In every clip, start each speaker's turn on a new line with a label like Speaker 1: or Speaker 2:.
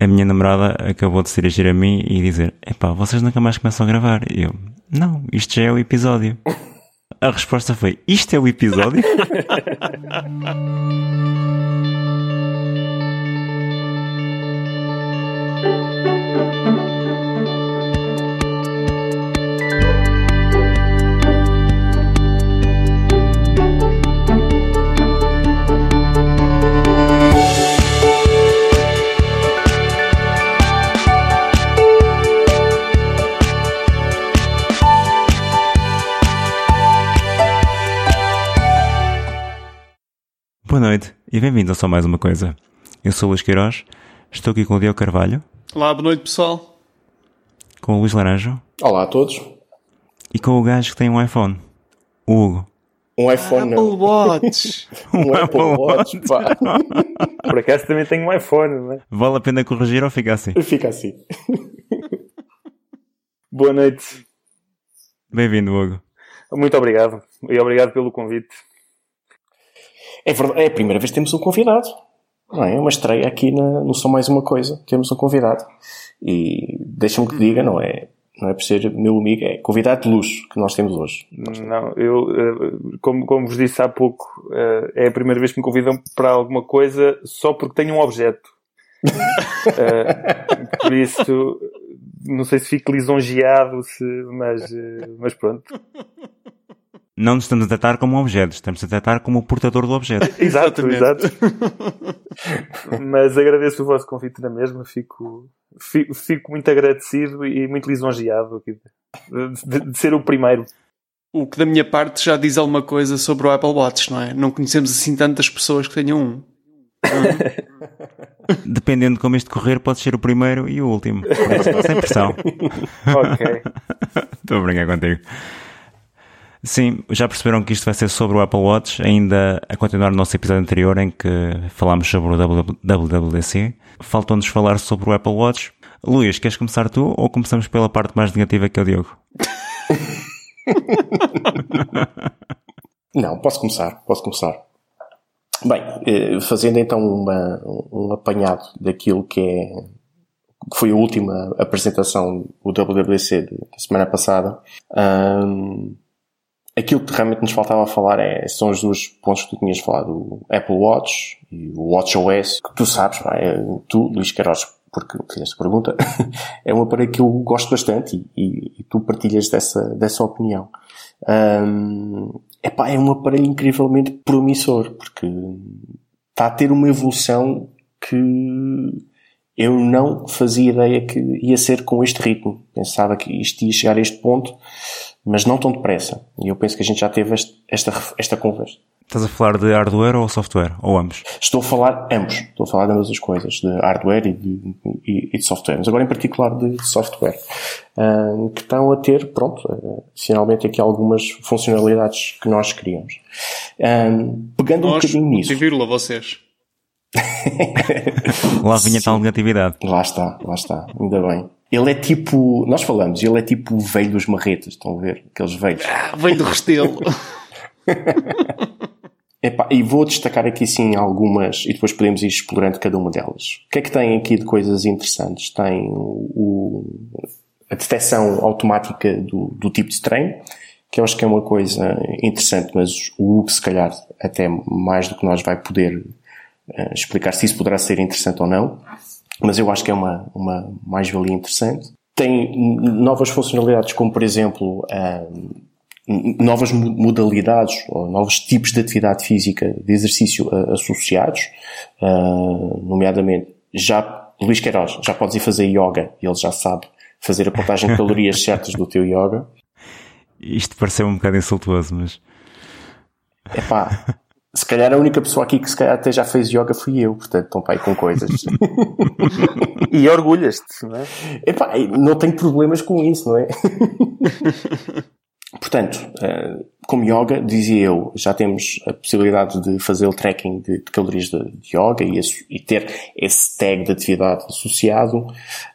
Speaker 1: a minha namorada acabou de se dirigir a mim e dizer: Epá, vocês nunca mais começam a gravar. E eu: Não, isto já é o episódio. A resposta foi: Isto é o episódio? noite e bem-vindos a só mais uma coisa. Eu sou o Luís Queiroz, estou aqui com o Diogo Carvalho,
Speaker 2: Olá, boa noite pessoal.
Speaker 1: com o Luís Laranjo
Speaker 3: Olá a todos.
Speaker 1: e com o gajo que tem um iPhone, o Hugo.
Speaker 3: Um iPhone,
Speaker 2: Apple Watch.
Speaker 3: um Apple Watch, pá.
Speaker 4: Por acaso também tenho um iPhone, não é?
Speaker 1: Vale a pena corrigir ou fica assim?
Speaker 3: Fica assim.
Speaker 4: Boa noite.
Speaker 1: Bem-vindo, Hugo.
Speaker 4: Muito obrigado. E obrigado pelo convite.
Speaker 3: É, verdade, é a primeira vez que temos um convidado. Não é? É uma estreia aqui na, no Só Mais Uma Coisa. Temos um convidado. E deixa-me que diga, não é, não é por ser meu amigo, é convidado de luxo que nós temos hoje.
Speaker 4: Não, eu, eh, como, como vos disse há pouco, eh, é a primeira vez que me convidam para alguma coisa só porque tenho um objeto. Eh, por isso, não sei se fico lisonjeado, se, mas, mas pronto.
Speaker 1: Não nos estamos a tratar como um objeto, estamos a tratar como o portador do objeto.
Speaker 4: Exato, exato. Mas agradeço o vosso convite na mesma, fico, fico, fico muito agradecido e muito lisonjeado aqui de, de- de ser o primeiro.
Speaker 2: O que da minha parte já diz alguma coisa sobre o Apple Watch, não é? Não conhecemos assim tantas pessoas que tenham um.
Speaker 1: Dependendo de como este correr, pode ser o primeiro e o último. Sem pressão.
Speaker 4: Ok.
Speaker 1: Estou a brincar contigo. Sim, já perceberam que isto vai ser sobre o Apple Watch, ainda a continuar no nosso episódio anterior em que falámos sobre o WWDC. Faltou-nos falar sobre o Apple Watch. Luís, queres começar tu ou começamos pela parte mais negativa que é o Diogo?
Speaker 3: Não, posso começar, posso começar. Bem, eh, fazendo então uma, um apanhado daquilo que é que foi a última apresentação do WWDC da semana passada, aquilo que realmente nos faltava falar é, são os dois pontos que tu tinhas falado, o Apple Watch e o WatchOS, que tu sabes, é, tu, Luís Queiroz, porque fizeste a pergunta, é um aparelho que eu gosto bastante e, e- tu partilhas dessa, dessa opinião. Ahm, epá, é um aparelho incrivelmente promissor, porque está a ter uma evolução que eu não fazia ideia que ia ser com este ritmo. Pensava que isto ia chegar a este ponto, mas não tão depressa. E eu penso que a gente já teve este- esta, esta conversa.
Speaker 1: Estás a falar de hardware ou software? Ou ambos?
Speaker 3: Estou a falar ambos. Estou a falar de ambas as coisas, de hardware e de, e- e de software. Mas agora em particular de software. Que estão a ter, pronto, finalmente aqui algumas funcionalidades que nós queríamos. Pegando um
Speaker 2: Nós,
Speaker 3: bocadinho nisso.
Speaker 2: vírgula, vocês.
Speaker 1: Lá vinha tal negatividade.
Speaker 3: Lá está, lá está. Ainda bem. Ele é tipo, nós falamos, ele é tipo o velho dos marretas, estão a ver? Aqueles velhos.
Speaker 2: Ah, veio do Restelo.
Speaker 3: Epá, e vou destacar aqui sim algumas e depois podemos ir explorando cada uma delas. O que é que tem aqui de coisas interessantes? Tem o, a detecção automática do, do tipo de treino, que eu acho que é uma coisa interessante, mas o Hugo se calhar até mais do que nós vai poder eh, explicar se isso poderá ser interessante ou não. Mas eu acho que é uma, uma mais-valia interessante. Tem novas funcionalidades, como por exemplo, ah, novas mo- modalidades ou novos tipos de atividade física de exercício ah, associados, ah, nomeadamente já Luís Queiroz, já podes ir fazer yoga e ele já sabe fazer a contagem de calorias certas do teu yoga.
Speaker 1: Isto pareceu um bocado insultuoso, mas
Speaker 3: Epá, se calhar a única pessoa aqui que se calhar até já fez yoga fui eu, portanto estão para aí com coisas.
Speaker 4: E orgulhas-te, não é?
Speaker 3: Epá, não tenho problemas com isso, não é? Portanto, eh, como yoga, dizia eu, já temos a possibilidade de fazer o tracking de, calorias de, yoga e, esse- e ter esse tag de atividade associado.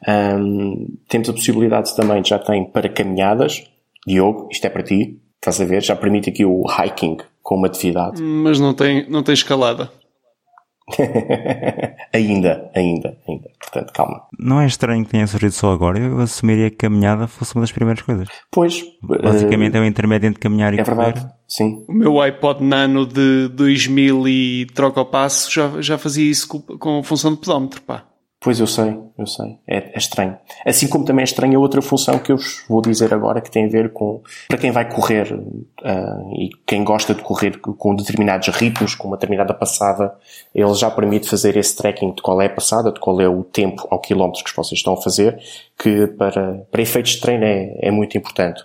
Speaker 3: Ahm, temos a possibilidade também, já tem para caminhadas. Diogo, isto é para ti, estás a ver? Já permite aqui o hiking como atividade.
Speaker 2: Mas não tem, não tem escalada.
Speaker 3: ainda, ainda, ainda. Portanto, calma.
Speaker 1: Não é estranho que tenha surgido só agora. Eu assumiria que caminhada fosse uma das primeiras coisas.
Speaker 3: Pois.
Speaker 1: Basicamente uh, é o intermédio entre caminhar e
Speaker 3: é
Speaker 1: correr.
Speaker 3: verdade, sim.
Speaker 2: O meu iPod Nano de 2000 e troca o passo já, já fazia isso com, com função de pedómetro, pá.
Speaker 3: Pois eu sei, eu sei. É, é, estranho. Assim como também é estranha outra função que eu vos vou dizer agora que tem a ver com para quem vai correr uh, e quem gosta de correr com determinados ritmos, com uma determinada passada, ele já permite fazer esse tracking de qual é a passada, de qual é o tempo ao quilómetro que vocês estão a fazer, que para, para efeitos de treino é, é muito importante.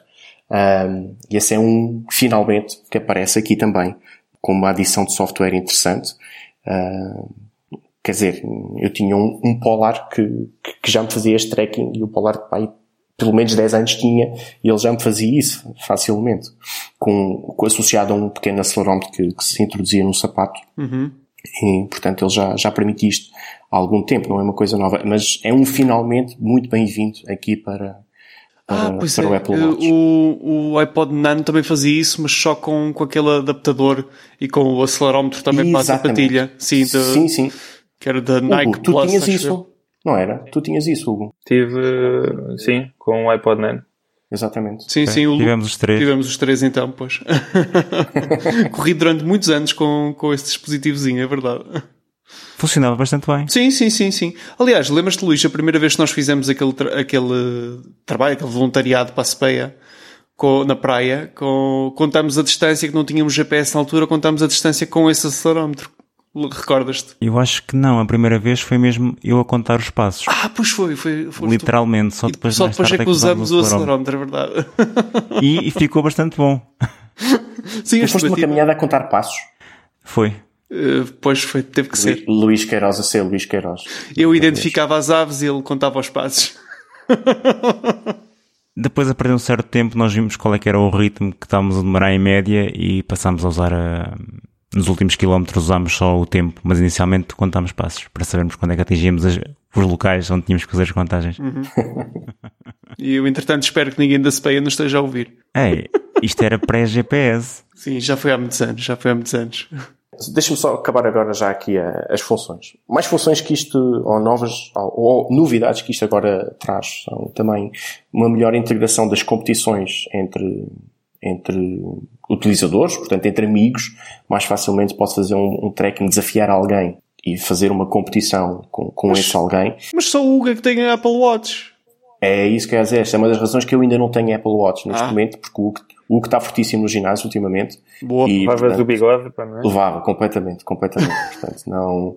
Speaker 3: Um, e esse é um, finalmente, que aparece aqui também, com uma adição de software interessante. Uh, Quer dizer, eu tinha um, um Polar que, que, já me fazia este tracking e o Polar pai, pelo menos 10 anos tinha e ele já me fazia isso facilmente. Com, com associado a um pequeno acelerómetro que, que se introduzia no sapato.
Speaker 2: Uhum.
Speaker 3: E, portanto, ele já, já permite isto há algum tempo, não é uma coisa nova. Mas é um finalmente muito bem-vindo aqui para, para,
Speaker 2: ah, pois
Speaker 3: para
Speaker 2: é.
Speaker 3: o Apple Watch.
Speaker 2: O, o iPod Nano também fazia isso, mas só com, com aquele adaptador e com o acelerómetro também para a sapatilha. Sim, de,
Speaker 3: sim, sim.
Speaker 2: Que era da Nike
Speaker 3: Hugo, tu
Speaker 2: Plus,
Speaker 3: tinhas isso, não era? Tu tinhas isso, Hugo.
Speaker 4: Tive, sim, com o iPod Nano.
Speaker 3: Exatamente.
Speaker 2: Sim, sim, o Lu-
Speaker 1: Tivemos os três.
Speaker 2: Tivemos os três então, pois. Corri durante muitos anos com, com esse dispositivozinho, é verdade.
Speaker 1: Funcionava bastante bem.
Speaker 2: Sim, sim, sim, sim. Aliás, lembras-te, Luís, a primeira vez que nós fizemos aquele, tra- aquele trabalho, aquele voluntariado para a Sepeia, com, na praia, com, contámos a distância, que não tínhamos GPS na altura, contámos a distância com esse acelerómetro. Recordas-te?
Speaker 1: Eu acho que não. A primeira vez foi mesmo eu a contar os passos.
Speaker 2: Ah, pois foi, foi, foi
Speaker 1: Literalmente. Só depois,
Speaker 2: só depois é
Speaker 1: tarde
Speaker 2: que usamos o
Speaker 1: acelerómetro.
Speaker 2: é verdade.
Speaker 1: E, e ficou bastante bom.
Speaker 2: Sim,
Speaker 3: foste uma caminhada a contar passos.
Speaker 1: Foi.
Speaker 2: Eh, Pois foi, teve que ser.
Speaker 3: Lu- Luís Queiroz a ser Luís Queiroz.
Speaker 2: Eu identificava as aves e ele contava os passos.
Speaker 1: Depois, a perder um certo tempo, nós vimos qual é que era o ritmo que estávamos a demorar em média e passámos a usar a... Nos últimos quilómetros usámos só o tempo, mas inicialmente contámos passos para sabermos quando é que atingíamos as- os locais onde tínhamos que fazer as contagens.
Speaker 2: E eu, entretanto, espero que ninguém da Sepeia nos esteja a ouvir.
Speaker 1: Ei, isto era pré-GPS.
Speaker 2: Sim, já foi há muitos anos, já foi há muitos anos.
Speaker 3: Deixa-me só acabar agora já aqui a- as funções. Mais funções que isto, ou novas, ou, ou novidades que isto agora traz, são também uma melhor integração das competições entre, entre utilizadores, portanto, entre amigos. Mais facilmente posso fazer um, um tracking, desafiar alguém e fazer uma competição com, com esse alguém.
Speaker 2: Mas só o Hugo é que tem a Apple Watch.
Speaker 3: É isso que eu ia dizer. Esta é uma das razões que eu ainda não tenho Apple Watch neste
Speaker 2: Ah.
Speaker 3: momento, porque o Hugo, o Hugo está fortíssimo no ginásio ultimamente.
Speaker 2: Boa.
Speaker 3: E,
Speaker 4: Levavas
Speaker 3: portanto,
Speaker 4: o bigode, pá, não é?
Speaker 3: Levava, completamente, completamente. Portanto, não,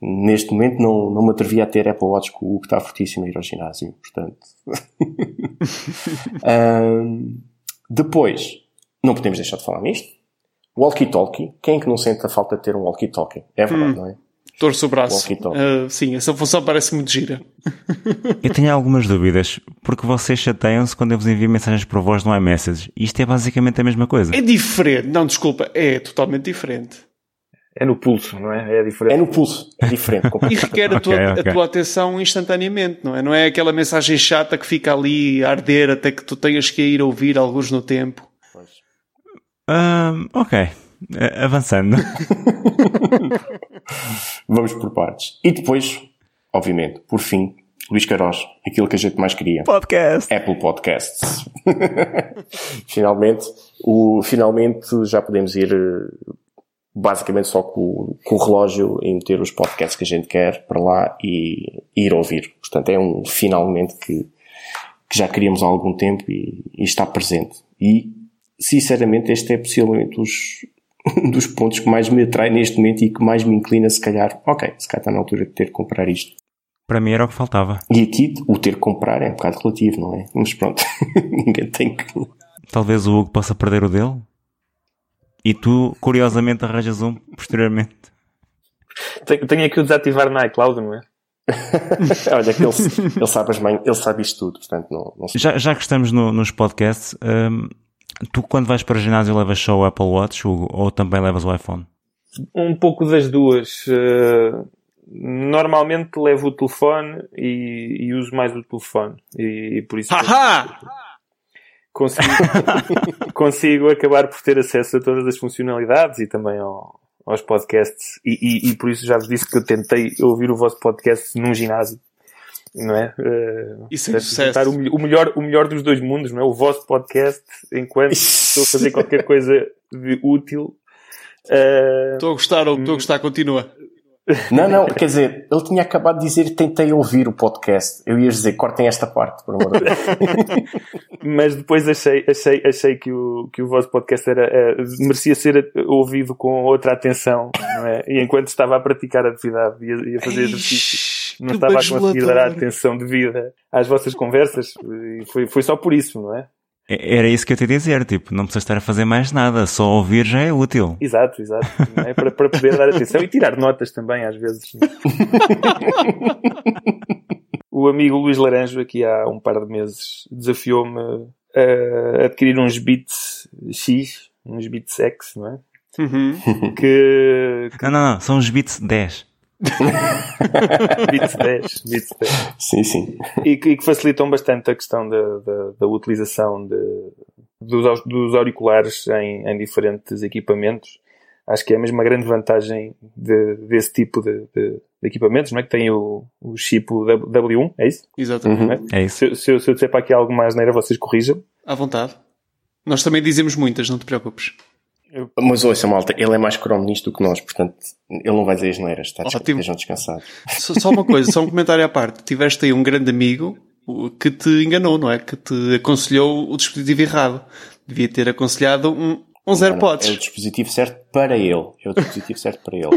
Speaker 3: neste momento não, não me atrevia a ter Apple Watch com o que está fortíssimo a ir ao ginásio. Portanto. Ahm, depois, não podemos deixar de falar nisto. Walkie-talkie. Quem é que não sente a falta de ter um walkie-talkie? É verdade, não é?
Speaker 2: Torço o braço. Ah, sim, essa função parece muito gira.
Speaker 1: Eu tenho algumas dúvidas, porque vocês chateiam-se quando eu vos envio mensagens por voz no iMessage. Isto é basicamente a mesma coisa.
Speaker 2: É diferente. Não, desculpa, é totalmente diferente.
Speaker 4: É no pulso, não é? É diferente.
Speaker 3: É no pulso. É diferente.
Speaker 2: E requer a tua,
Speaker 1: Ok, ok.
Speaker 2: a tua atenção instantaneamente, não é? Não é aquela mensagem chata que fica ali a arder até que tu tenhas que ir ouvir alguns no tempo.
Speaker 1: Ahm, ok. A- Avançando.
Speaker 3: Vamos por partes. E depois, obviamente, por fim, Luís Queiroz, aquilo que a gente mais queria.
Speaker 1: Podcast.
Speaker 3: Apple Podcasts. finalmente, o, finalmente já podemos ir eh, basicamente só com, o- com o relógio e meter os podcasts que a gente quer para lá e, e ir ouvir. Portanto, é um finalmente que, que já queríamos há algum tempo e, e está presente. E, sinceramente, este é possivelmente os, um dos pontos que mais me atrai neste momento e que mais me inclina, se calhar, ok, se calhar está na altura de ter que comprar isto.
Speaker 1: Para mim era o que faltava.
Speaker 3: E aqui, o ter que comprar é um bocado relativo, não é? Mas pronto, ninguém tem que.
Speaker 1: Talvez o Hugo possa perder o dele. E tu, curiosamente, arranjas um posteriormente.
Speaker 4: Tenho, tenho aqui o desativar na iCloud, não é?
Speaker 3: Olha, que ele, ele, sabe as mães, ele sabe isto tudo, portanto, não, não.
Speaker 1: Já, já que estamos no- nos podcasts, hum, tu quando vais para o ginásio levas só o Apple Watch Hugo, ou também levas o iPhone?
Speaker 4: Um pouco das duas. Eh, normalmente levo o telefone e, e uso mais o telefone. E, e por isso
Speaker 2: Haha!
Speaker 4: Consigo, consigo acabar por ter acesso a todas as funcionalidades e também ao, aos podcasts e, e, e, por isso já vos disse que eu tentei ouvir o vosso podcast num ginásio. Não é? Uh,
Speaker 2: Isso é sucesso.
Speaker 4: O, o, melhor, o melhor dos dois mundos, não é? O vosso podcast, enquanto estou a fazer qualquer coisa de útil.
Speaker 2: Uh, estou a gostar, estou a gostar, continua.
Speaker 3: Não, não, quer dizer, ele tinha acabado de dizer tentei ouvir o podcast. Eu ia dizer, cortem esta parte, por amor de Deus.
Speaker 4: Mas depois achei, achei, achei que, o, que o vosso podcast era, era, merecia ser ouvido com outra atenção, não é? E enquanto estava a praticar a atividade e a, fazer exercício, não estava a conseguir dar a atenção devida às vossas conversas. E foi, foi só por isso, não é?
Speaker 1: Era isso que eu te ia dizer, tipo, não precisas estar a fazer mais nada, só ouvir já é útil.
Speaker 4: Exato, exato. É? Para, para poder dar atenção e tirar notas também, às vezes. o amigo Luís Laranjo, aqui há um par de meses, desafiou-me a adquirir uns bits X, uns bits X, não é?
Speaker 2: Uhum.
Speaker 4: Que,
Speaker 1: que... Não, não, não, são uns bits 10.
Speaker 4: Bits 10, bits 10.
Speaker 3: Sim, sim.
Speaker 4: E que, e que, facilitam bastante a questão da, da, da utilização de, dos, dos auriculares em, em, diferentes equipamentos. Acho que é mesmo uma grande vantagem de, desse tipo de, de, de, equipamentos, não é? Que tem o, o chip W1, é isso?
Speaker 2: Exatamente.
Speaker 1: Uhum. É? é? isso.
Speaker 4: Se, se, eu, se eu disser para aqui algo mais neira, vocês corrijam.
Speaker 2: À vontade. Nós também dizemos muitas, não te preocupes.
Speaker 3: Mas ouça, malta, ele é mais cromo nisto do que nós, portanto, ele não vai dizer as neiras, está Ótimo. estejam descansados.
Speaker 2: Só, só uma coisa, só um comentário à parte. Tiveste aí um grande amigo que te enganou, não é? Que te aconselhou o dispositivo errado. Devia ter aconselhado um, um zero não, pods.
Speaker 3: É o dispositivo certo para ele. É o dispositivo certo para ele.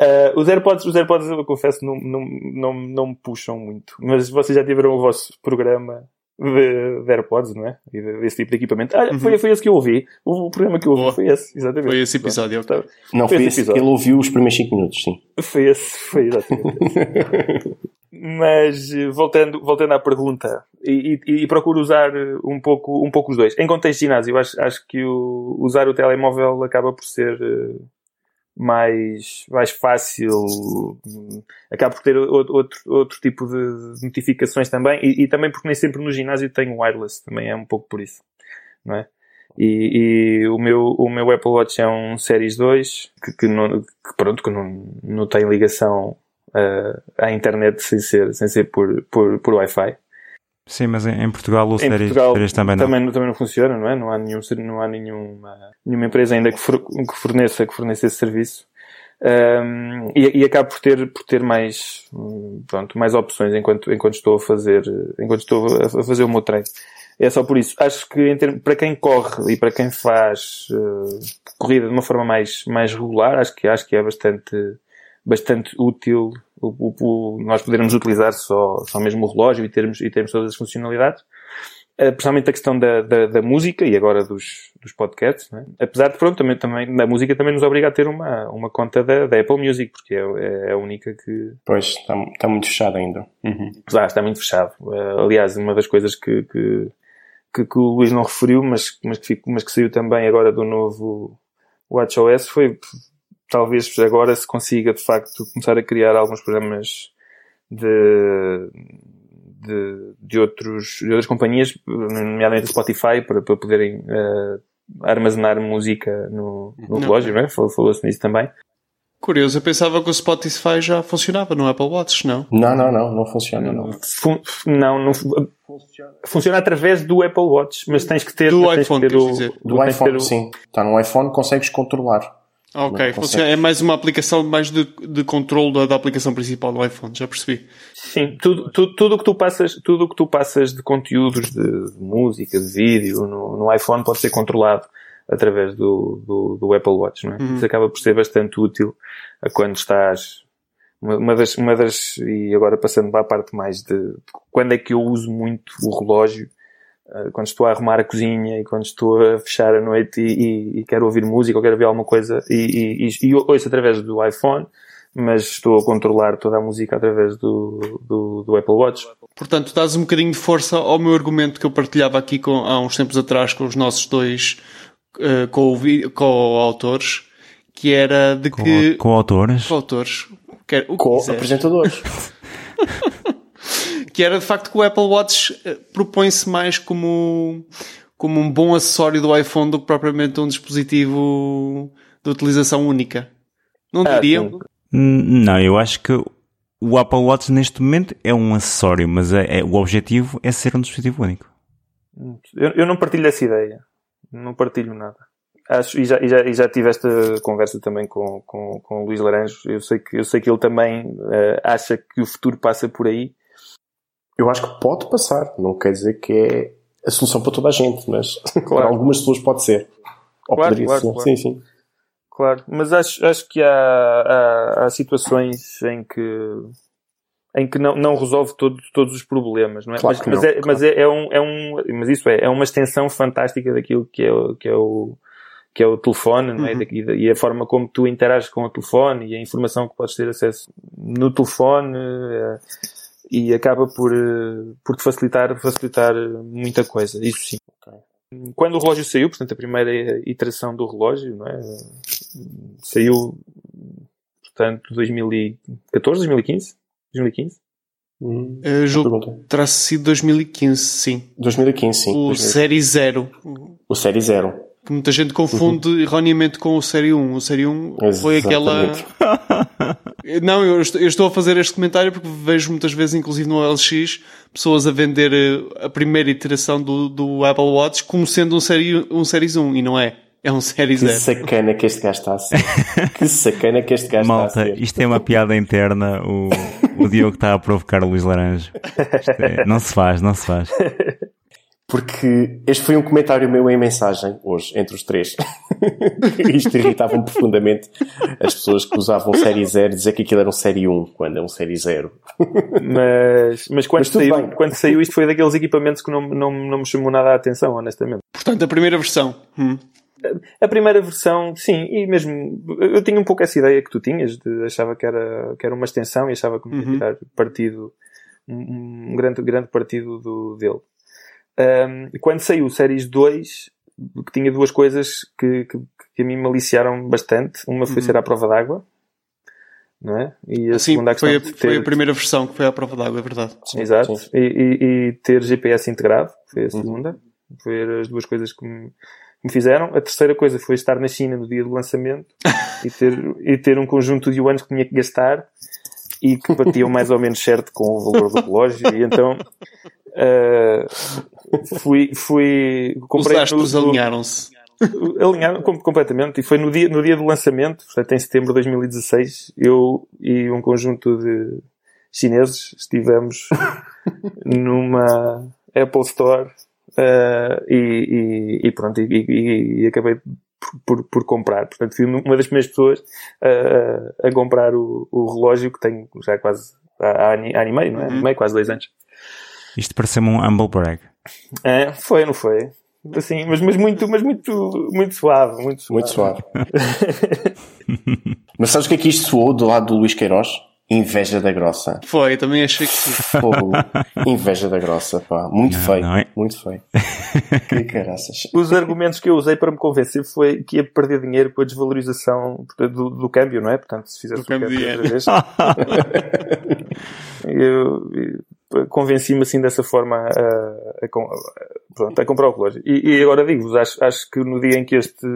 Speaker 4: Uh, os AirPods, os AirPods, eu confesso, não, não, não, não me puxam muito. Mas vocês já tiveram o vosso programa de, AirPods, não é? E desse tipo de equipamento. Ah, foi, uhum. foi esse que eu ouvi. O, programa que eu ouvi Boa. foi esse, exatamente.
Speaker 2: Foi esse episódio, ok.
Speaker 3: Não, foi, foi esse episódio. Ele ouviu os primeiros 5 minutos, sim.
Speaker 4: Foi esse, foi exatamente esse. Mas voltando, voltando à pergunta, e, e, e, procuro usar um pouco, um pouco os dois. Em contexto de ginásio, acho, acho que o, usar o telemóvel acaba por ser uh, mais, mais fácil, acaba por ter outro, outro tipo de notificações também, e, e, também porque nem sempre no ginásio tenho wireless, também é um pouco por isso, não é? E, e o, meu, o meu Apple Watch é um Series 2, que, que, não, que pronto, que não, não tem ligação uh, à internet sem ser, sem ser por, por, por Wi-Fi.
Speaker 1: Sim, mas em, Portugal o Série
Speaker 4: Portugal
Speaker 1: também não.
Speaker 4: Também, também não funciona, não é? Não há, nenhum, não há nenhuma, nenhuma empresa ainda que, for, que, forneça, que forneça esse serviço. Um, e, e acabo por ter, por ter mais, pronto, mais opções enquanto, enquanto estou a fazer, enquanto estou a, fazer o meu treino. É só por isso. Acho que termos, para quem corre e para quem faz uh, corrida de uma forma mais, mais regular, acho que, acho que é bastante, bastante útil o, o, nós podermos utilizar só, só mesmo o relógio e termos, e termos todas as funcionalidades. Uh, principalmente a questão da, da, da, música e agora dos, dos podcasts, é? apesar de pronto, também, também, da música também nos obriga a ter uma, uma conta da, da Apple Music, porque é, é, a única que.
Speaker 3: Pois, está, está muito fechado ainda. Uhum.
Speaker 4: Ah, está muito fechado. Uh, aliás, uma das coisas que, que, que, que, o Luís não referiu, mas, mas, que mas que saiu também agora do novo WatchOS foi talvez agora se consiga de facto começar a criar alguns programas de, de, de, outros, de outras companhias, nomeadamente o Spotify, para, para poderem uh, armazenar música no, no relógio, não é? Falou-se nisso também.
Speaker 2: Curioso, eu pensava que o Spotify já funcionava no Apple Watch, não?
Speaker 3: Não, não, não, não funciona, não.
Speaker 4: Fun não, não funciona. funciona através do Apple Watch, mas tens que ter,
Speaker 2: do iPhone,
Speaker 4: ter
Speaker 2: o, dizer.
Speaker 3: do, do iPhone, o... sim. Está no iPhone, consegues controlar.
Speaker 2: Ok, funciona, é mais uma aplicação mais de, de controle da, da, aplicação principal do iPhone, já percebi.
Speaker 4: Sim, tudo, tudo, tudo que tu passas, tudo que tu passas de conteúdos de, de música, de vídeo no, no, iPhone pode ser controlado através do, do, do Apple Watch, não é? Uhum. Isso acaba por ser bastante útil a quando estás uma, uma, das, uma das, e agora passando para a parte mais de, quando é que eu uso muito o relógio, quando estou a arrumar a cozinha e quando estou a fechar a noite e, e, e quero ouvir música ou quero ouvir alguma coisa e, e, e ouço através do iPhone, mas estou a controlar toda a música através do, do, do, Apple Watch.
Speaker 2: Portanto, dás um bocadinho de força ao meu argumento que eu partilhava aqui com, há uns tempos atrás com os nossos dois uh, co-autores, que era de que...
Speaker 1: Co-autores?
Speaker 2: Co-autores.
Speaker 3: Co-apresentadores.
Speaker 2: que era de facto que o Apple Watch eh, propõe-se mais como, como um bom acessório do iPhone do que propriamente um dispositivo de utilização única. Não
Speaker 4: Ah,
Speaker 2: diriam?
Speaker 1: N- Não, eu acho que o Apple Watch neste momento é um acessório, mas é, é- o objetivo é ser um dispositivo único.
Speaker 4: Eu, eu não partilho essa ideia. Não partilho nada. Acho, e, já, e, já, e já tive esta conversa também com, com, com o Luís Laranjo. Eu sei que, eu sei que ele também eh, acha que o futuro passa por aí.
Speaker 3: Eu acho que pode passar. Não quer dizer que é a solução para toda a gente, mas para algumas pessoas pode ser. Ou
Speaker 4: Claro,
Speaker 3: poderia
Speaker 4: claro,
Speaker 3: ser.
Speaker 4: claro.
Speaker 3: Sim, sim.
Speaker 4: Claro, mas acho, acho que há, há, há situações em que em que não, não resolve todos todos os problemas, não é?
Speaker 3: Claro
Speaker 4: mas,
Speaker 3: que
Speaker 4: mas
Speaker 3: não,
Speaker 4: é, mas é, é um, é um, mas isso é, é uma extensão fantástica daquilo que é, o- que é o que é o telefone, não é?
Speaker 2: Uhum.
Speaker 4: Daqui- E, a forma como tu interages com o telefone e a informação que podes ter acesso no telefone eh, e acaba por, eh, por te facilitar, facilitar muita coisa, isso sim. Quando o relógio saiu, portanto, a primeira iteração do relógio, não é? Saiu, portanto, 2014, 2015? 2015?
Speaker 3: Hum,
Speaker 2: Eu julgo terá sido 2015, sim.
Speaker 3: 2015, sim.
Speaker 2: O
Speaker 3: 2015.
Speaker 2: Série 0.
Speaker 3: O Série Zero.
Speaker 2: Que muita gente confunde erroneamente com o Série 1. O Série 1 foi
Speaker 3: Exatamente.
Speaker 2: aquela. Não, eu estou, eu estou a fazer este comentário porque vejo muitas vezes, inclusive no LX, pessoas a vender eh, a primeira iteração do, do Apple Watch como sendo um, série, um Series 1 e não é. É um Série
Speaker 3: Que
Speaker 2: 0.
Speaker 3: sacana que este gajo está a ser. que sacana que este gajo
Speaker 1: Malta,
Speaker 3: está a ser.
Speaker 1: isto é uma piada interna. O, o Diogo está a provocar o Luís Laranjo. É- não se faz, não se faz.
Speaker 3: Porque este foi um comentário meu em mensagem, hoje, entre os três. Isto irritava-me profundamente as pessoas que usavam série 0 dizer que aquilo era um série 1, quando é um série 0.
Speaker 4: Mas, mas quando,
Speaker 3: Mas
Speaker 4: saiu,
Speaker 3: bem.
Speaker 4: quando saiu isto foi daqueles equipamentos que não, não, não me chamou nada a atenção, honestamente.
Speaker 2: Portanto, a primeira versão. Hum.
Speaker 4: A primeira versão, sim, e mesmo eu tinha um pouco essa ideia que tu tinhas, de, achava que era, que era uma extensão e achava que me ia
Speaker 2: Uhum.
Speaker 4: tirar partido, um, um grande, grande partido do, dele. Um, quando saiu o Series 2, que tinha duas coisas que, que, que a mim me aliciaram bastante. Uma foi
Speaker 2: Uhum.
Speaker 4: ser à prova d'água, não é? E a
Speaker 2: Sim,
Speaker 4: segunda a
Speaker 2: foi, a,
Speaker 4: ter...
Speaker 2: foi a primeira versão que foi à prova d'água, é verdade.
Speaker 4: Exato.
Speaker 3: Sim.
Speaker 4: E, e- e ter GPS integrado, foi a
Speaker 3: Uhum.
Speaker 4: segunda. Foi as duas coisas que me, que me fizeram. A terceira coisa foi estar na China no dia do lançamento e, ter, e ter um conjunto de yuans que tinha que gastar e que batiam mais ou menos certo com o valor do relógio. E então ah, fui, fui,
Speaker 2: Os
Speaker 4: comprei
Speaker 2: astros
Speaker 4: no- no-
Speaker 2: alinharam-se.
Speaker 4: alinharam com- completamente e foi no dia, no dia do lançamento, portanto em setembro de 2016, eu e um conjunto de chineses estivemos numa Apple Store eh, e, e- e pronto, e, e- e acabei por, por- por comprar. Portanto, fui uma das primeiras pessoas eh, a comprar o, o relógio que tenho já quase há, há ano há ano e meio, não é? E meio, quase dois anos.
Speaker 1: Isto parece-me um humble brag.
Speaker 4: É, foi, não foi? Assim, mas, mas muito, mas muito, muito suave, muito suave.
Speaker 3: Muito suave. Mas sabes o que é que isto soou do lado do Luís Queiroz? Inveja da grossa.
Speaker 2: Foi, também achei que sim.
Speaker 3: Fogo. Inveja da grossa, pá. Muito
Speaker 1: Não,
Speaker 3: feio.
Speaker 1: não é?
Speaker 3: Muito feio. que caraças.
Speaker 4: Os argumentos que eu usei para me convencer foi que ia perder dinheiro com a desvalorização do, do câmbio, não é? Portanto, se fizesse
Speaker 2: Do câmbio
Speaker 4: o câmbio
Speaker 2: de
Speaker 4: outra vez, eu, eu convenci-me assim dessa forma a, a, a- pronto, a comprar o relógio. E, e agora digo-vos, acho, acho que no dia em que, este,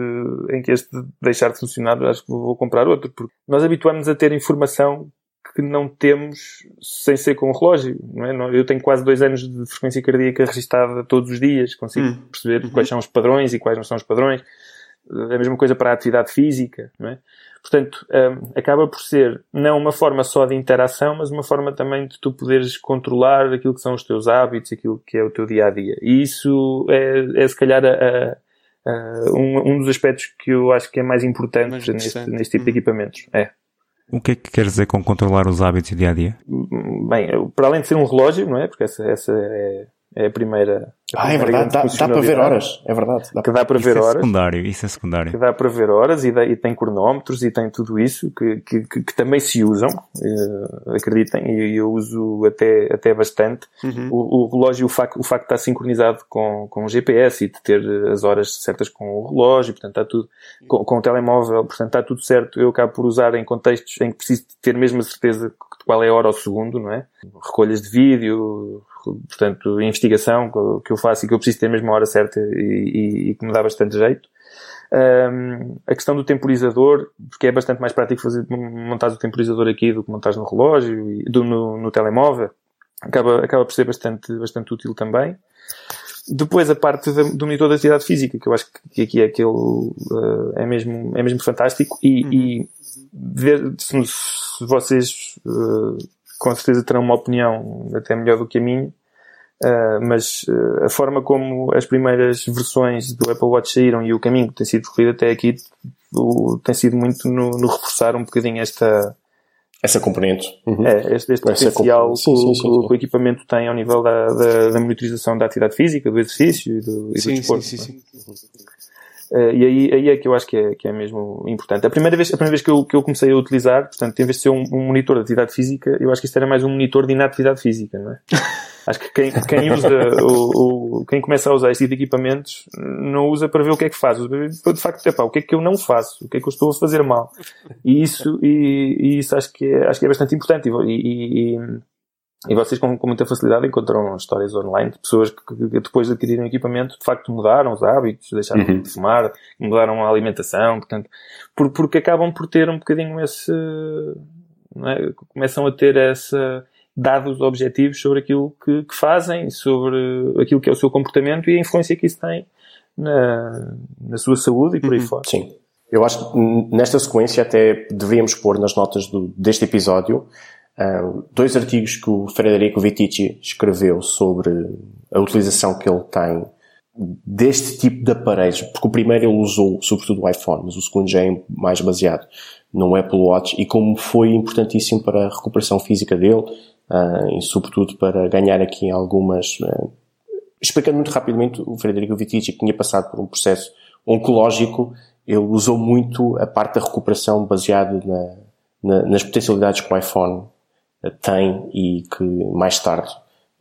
Speaker 4: em que este deixar de funcionar, acho que vou comprar outro, porque nós habituamos a ter informação que não temos sem ser com o relógio. É? Eu tenho quase dois anos de frequência cardíaca registada todos os dias, consigo
Speaker 2: Hum.
Speaker 4: perceber quais são os padrões e quais não são os padrões. É a mesma coisa para a atividade física, não é? Portanto, hum, acaba por ser não uma forma só de interação, mas uma forma também de tu poderes controlar aquilo que são os teus hábitos, aquilo que é o teu dia a dia. E isso é, é se calhar a- a- um, um dos aspectos que eu acho que é mais importante
Speaker 2: Mais
Speaker 4: neste, neste tipo de
Speaker 2: Uhum.
Speaker 4: equipamentos. É.
Speaker 1: O que é que quer dizer com controlar os hábitos do dia a dia?
Speaker 4: Bem, para além de ser um relógio, não é? Porque essa, essa é, é a primeira. a
Speaker 3: Ah, é
Speaker 4: primeira
Speaker 3: verdade. Dá, dá para ver horas. É verdade. Dá
Speaker 4: Que dá para
Speaker 1: Isso
Speaker 4: ver
Speaker 1: é
Speaker 4: horas.
Speaker 1: secundário, isso é
Speaker 4: que
Speaker 1: secundário.
Speaker 4: dá para ver horas e, dá- e tem cronómetros e tem tudo isso que, que, que- que também se usam, eh, acreditem, e eu uso até, até bastante.
Speaker 2: Uhum.
Speaker 4: O, o relógio, o facto, o facto de estar sincronizado com, com o GPS e de ter as horas certas com o relógio, portanto está tudo, com, com o telemóvel, portanto está tudo certo. Eu acabo por usar em contextos em que preciso ter mesmo a certeza de qual é a hora ao segundo, não é? Recolhas de vídeo, portanto, investigação que eu faço e que eu preciso ter mesmo a hora certa e, e, e que me dá bastante jeito. Um, a questão do temporizador, porque é bastante mais prático fazer, montar o temporizador aqui do que montar no relógio e do, no, no telemóvel. Acaba, acaba por ser bastante, bastante útil também. Depois a parte do monitor da atividade física, que eu acho que aqui é aquele, uh, é mesmo, é mesmo fantástico e, uhum. e ver, se, se vocês, uh, com certeza terão uma opinião até melhor do que a minha, Uh, mas uh, a forma como as primeiras versões do Apple Watch saíram e o caminho que tem sido percorrido até aqui o, tem sido muito no, no, reforçar um bocadinho esta
Speaker 3: essa componente
Speaker 4: uhum. é, este, este potencial sim, sim, sim, que, o, que, o equipamento tem ao nível da, da, da, monitorização da atividade física, do exercício e do, e do desporto. Sim, sim, sim. Uh, e aí, aí é que eu acho que é, que é mesmo importante. A primeira vez, a primeira vez que, eu, que eu comecei a utilizar, portanto, em vez de ser um, um monitor de atividade física, eu acho que isto era mais um monitor de inatividade física, não é? Acho que quem, quem usa, o, o, quem começa a usar este tipo de equipamentos não usa para ver o que é que faz, de facto, epá, o que é que eu não faço, o que é que eu estou a fazer mal. E isso, e, e isso acho que é, acho que é bastante importante. E, e, e vocês com, com, muita facilidade encontram histórias online de pessoas que, que, depois de adquirirem equipamento de facto mudaram os hábitos, deixaram uhum. de fumar, mudaram a alimentação, portanto, por, porque acabam por ter um bocadinho esse, é? começam a ter essa, dados objetivos sobre aquilo que, que, fazem, sobre aquilo que é o seu comportamento e a influência que isso tem na, na sua saúde e por aí uhum. fora.
Speaker 3: Sim. Eu acho que nesta sequência até deveríamos pôr nas notas do, deste episódio uh, dois artigos que o Frederico Vitici escreveu sobre a utilização que ele tem deste tipo de aparelhos, porque o primeiro ele usou sobretudo o iPhone, mas o segundo já é mais baseado no Apple Watch e como foi importantíssimo para a recuperação física dele, uh, e sobretudo para ganhar aqui algumas. Uh, explicando muito rapidamente, o Frederico Vitici, que tinha passado por um processo oncológico, ele usou muito a parte da recuperação baseada na, na, nas potencialidades que o iPhone tem e que mais tarde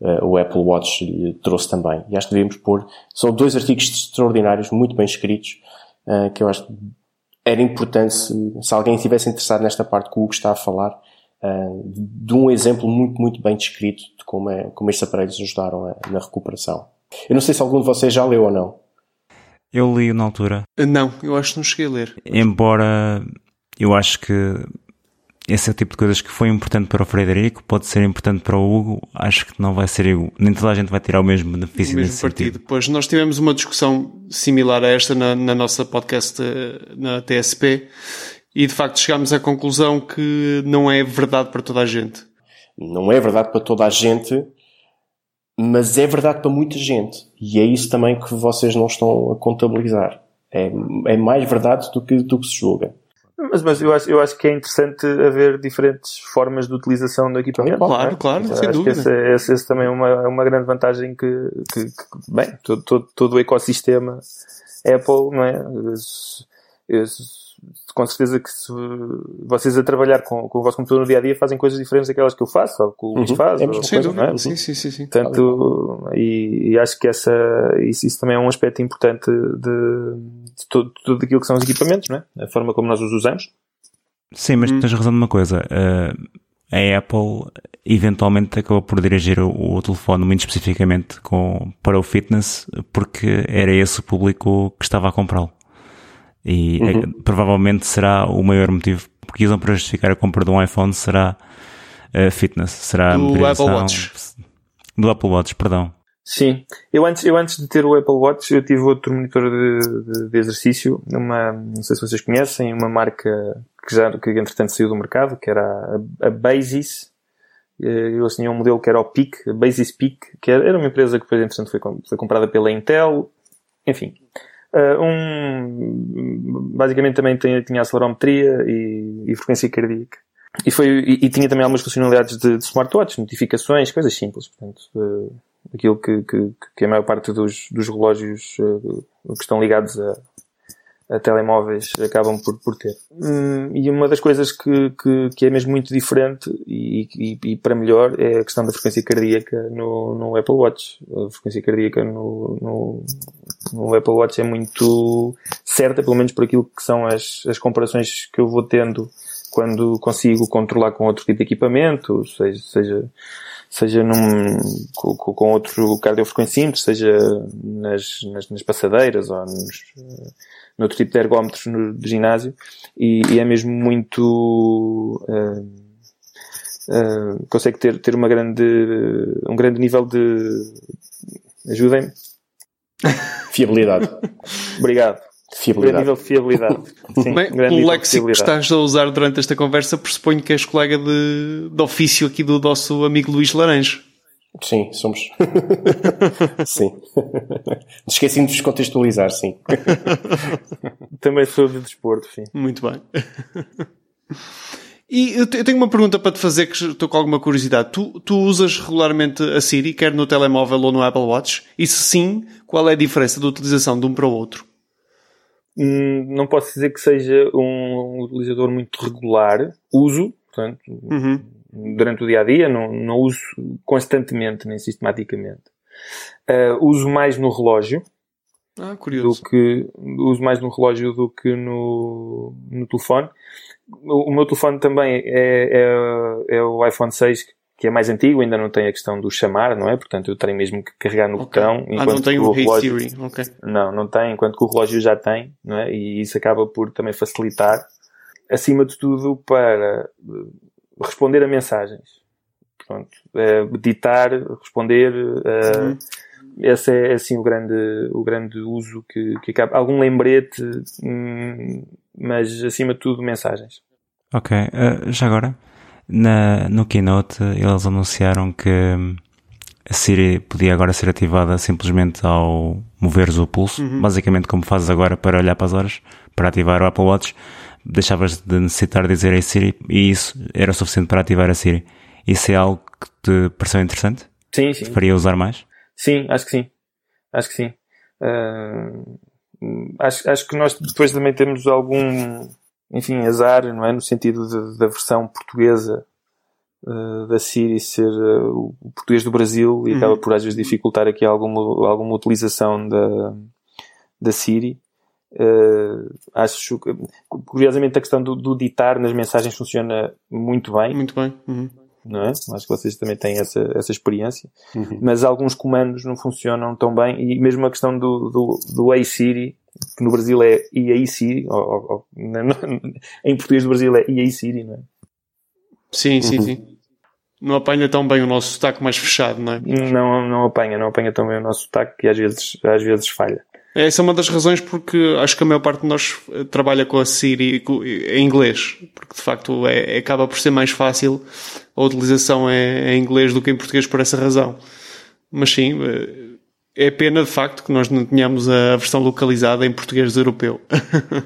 Speaker 3: uh, o Apple Watch lhe trouxe também. E acho que devíamos pôr, são dois artigos extraordinários, muito bem escritos, uh, que eu acho que era importante se, se alguém estivesse interessado nesta parte que o Hugo está a falar, uh, de um exemplo muito, muito bem descrito de como, é, como estes aparelhos ajudaram a, na recuperação. Eu não sei se algum de vocês já leu ou não.
Speaker 1: Eu li na altura.
Speaker 2: Não, eu acho que não cheguei a ler.
Speaker 1: Embora eu acho que esse é o tipo de coisas que foi importante para o Frederico, pode ser importante para o Hugo, acho que não vai ser igual. Nem toda a gente vai tirar o mesmo benefício o mesmo partido. Sentido.
Speaker 2: Pois nós tivemos uma discussão similar a esta na, na nossa podcast eh, na TSP e de facto chegámos à conclusão que não é verdade para toda a gente.
Speaker 3: Não é verdade para toda a gente, mas é verdade para muita gente. E é isso também que vocês não estão a contabilizar. É, é mais verdade do que, do que se julga.
Speaker 4: Mas, mas eu, acho, eu acho que é interessante haver diferentes formas de utilização do equipamento.
Speaker 2: Claro, é? claro, sem dúvida.
Speaker 4: Esse, esse, esse, também é uma, uma grande vantagem que, que, que bem, todo, todo, todo, o ecossistema Apple, não é? Esse, esse, com certeza que se vocês a trabalhar com, com o vosso computador no dia a dia fazem coisas diferentes daquelas que eu faço, ou que o Luís uhum. faz. É, ou
Speaker 2: sem coisa, dúvida. É? Sim, sim, sim, sim.
Speaker 4: Portanto, e, e, acho que essa, isso, isso, também é um aspecto importante de, de tudo, tudo aquilo que são os equipamentos, não é? A forma como nós os usamos.
Speaker 1: Sim, mas hum. tens razão numa coisa. Uh, a Apple eventualmente acabou por dirigir o, o, telefone muito especificamente com, para o fitness porque era esse o público que estava a comprá-lo. E é uhum. provavelmente será o maior motivo que usam para justificar a compra de um iPhone será uh, fitness, será
Speaker 2: do Apple Watch.
Speaker 1: Do Apple Watch, perdão.
Speaker 4: Sim, eu antes, eu antes de ter o Apple Watch eu tive outro monitor de, de, de exercício, uma, não sei se vocês conhecem, uma marca que já, que entretanto saiu do mercado, que era a, a Basis, eh, eu tinha um modelo que era o Peak, a Basis Peak, que era, uma empresa que depois entretanto foi, foi comprada pela Intel, enfim. Uh, um, basicamente também tinha, tinha acelerometria e, e, frequência cardíaca. E, foi, e, e, tinha também algumas funcionalidades de, de smartwatch, notificações, coisas simples, portanto, uh, aquilo que, que, que, a maior parte dos, dos relógios uh, que estão ligados a, a telemóveis acabam por, por ter. Hum, e uma das coisas que, que, que, é mesmo muito diferente e, e, e, para melhor é a questão da frequência cardíaca no, no Apple Watch. A frequência cardíaca no, no, no, Apple Watch é muito certa, pelo menos por aquilo que são as, as comparações que eu vou tendo quando consigo controlar com outro tipo de equipamento, seja, seja, seja num, com, com outro cardiofrequencímetro, seja nas, nas, nas passadeiras ou nos, noutro tipo de ergómetros no ginásio, e, e é mesmo muito, uh, uh, consegue ter, ter uma grande, um grande nível de, ajudem-me.
Speaker 3: Fiabilidade.
Speaker 4: Obrigado.
Speaker 3: Fiabilidade.
Speaker 4: nível de fiabilidade. Sim,
Speaker 2: Bem,
Speaker 4: grande
Speaker 2: o léxico que estás a usar durante esta conversa pressuponho que és colega de, de ofício aqui do nosso amigo Luís Laranjo.
Speaker 3: Sim, somos. sim. Esqueci-me de descontextualizar, sim.
Speaker 4: Também sou de desporto, sim.
Speaker 2: Muito bem. E eu tenho uma pergunta para te fazer que estou com alguma curiosidade. Tu, tu usas regularmente a Siri, quer no telemóvel ou no Apple Watch? E se sim, qual é a diferença de utilização de um para o outro?
Speaker 4: Hum, não posso dizer que seja um utilizador muito regular. Uso, portanto, uhum. durante o dia a dia, não, não uso constantemente nem sistematicamente. Uh, uso mais no relógio.
Speaker 2: Ah, curioso.
Speaker 4: Do que, uso mais no relógio do que no, no telefone. O, o meu telefone também é, é, é o iPhone 6 que é mais antigo, ainda não tem a questão do chamar, não é? Portanto, eu tenho mesmo que carregar no okay. botão.
Speaker 2: Ah, não tem o Hey relógio... Siri, ok.
Speaker 4: Não, não tem, enquanto que o relógio já tem, não é? E isso acaba por também facilitar, acima de tudo, para eh, responder a mensagens. Pronto, é, ditar, responder, é, esse é assim o grande, o grande uso que, que acaba. Algum lembrete, hum, mas acima de tudo mensagens.
Speaker 1: Ok, uh, já agora, na, no Keynote eles anunciaram que a Siri podia agora ser ativada simplesmente ao moveres o pulso, uhum. basicamente como fazes agora para olhar para as horas, para ativar o Apple Watch, deixavas de necessitar dizer a Siri e isso era suficiente para ativar a Siri. Isso é algo que te pareceu interessante?
Speaker 4: Sim, sim.
Speaker 1: Te faria usar mais?
Speaker 4: Sim, acho que sim. Acho que sim. Uh, acho, acho que nós depois também temos algum enfim, azar, não é? No sentido de, da versão portuguesa uh, da Siri ser uh, o português do Brasil e uhum. acaba por às vezes dificultar aqui alguma, alguma utilização da, da Siri. Uh, acho que, curiosamente, a questão do, do, ditar nas mensagens funciona muito bem.
Speaker 2: Muito bem. Uhum.
Speaker 4: Não é? Acho que vocês também têm essa, essa experiência. Uhum. Mas alguns comandos não funcionam tão bem e mesmo a questão do, do, do Hey Siri que no Brasil é EA City, ou, ou, em português do Brasil é EA City, não é?
Speaker 2: Sim, sim, uhum. sim. Não apanha tão bem o nosso sotaque mais fechado, não é?
Speaker 4: Não, não apanha, não apanha tão bem o nosso sotaque que às vezes, às vezes falha.
Speaker 2: Essa é uma das razões porque acho que a maior parte de nós eh, trabalha com a Siri em inglês, porque de facto é, acaba por ser mais fácil a utilização é, é em inglês do que em português por essa razão. Mas sim, eh, é pena, de facto, que nós não tenhamos a versão localizada em português europeu.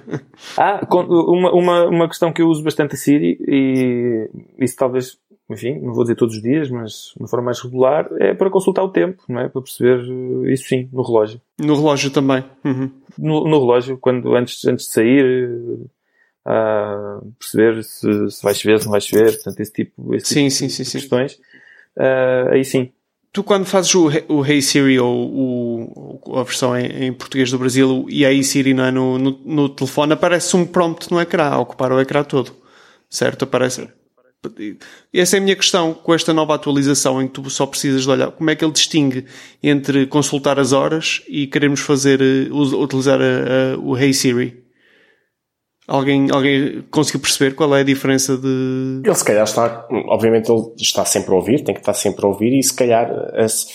Speaker 4: ah, uma, uma, uma questão que eu uso bastante a Siri, e isso talvez, enfim, não vou dizer todos os dias, mas de uma forma mais regular, é para consultar o tempo, não é? Para perceber eh, isso sim, no relógio.
Speaker 2: No relógio também. Uhum.
Speaker 4: No, no, relógio, quando, antes, antes de sair, uh, perceber se, se vai chover, se não vai chover, portanto, esse tipo, esse
Speaker 2: sim,
Speaker 4: tipo
Speaker 2: sim, sim,
Speaker 4: de questões. Uh, aí sim,
Speaker 2: tu quando fazes o, o Hey Siri ou o, a versão em, em, português do Brasil e a Hey Siri não é no, no, no, telefone, aparece um prompt no ecrã, a ocupar o ecrã todo. Certo? Aparece. Essa é a minha questão com esta nova atualização em que tu só precisas de olhar como é que ele distingue entre consultar as horas e queremos fazer, eh, utilizar a, a, o Hey Siri. Alguém, alguém conseguiu perceber qual é a diferença de.
Speaker 3: Ele se calhar está, obviamente ele está sempre a ouvir, tem que estar sempre a ouvir e se calhar esse,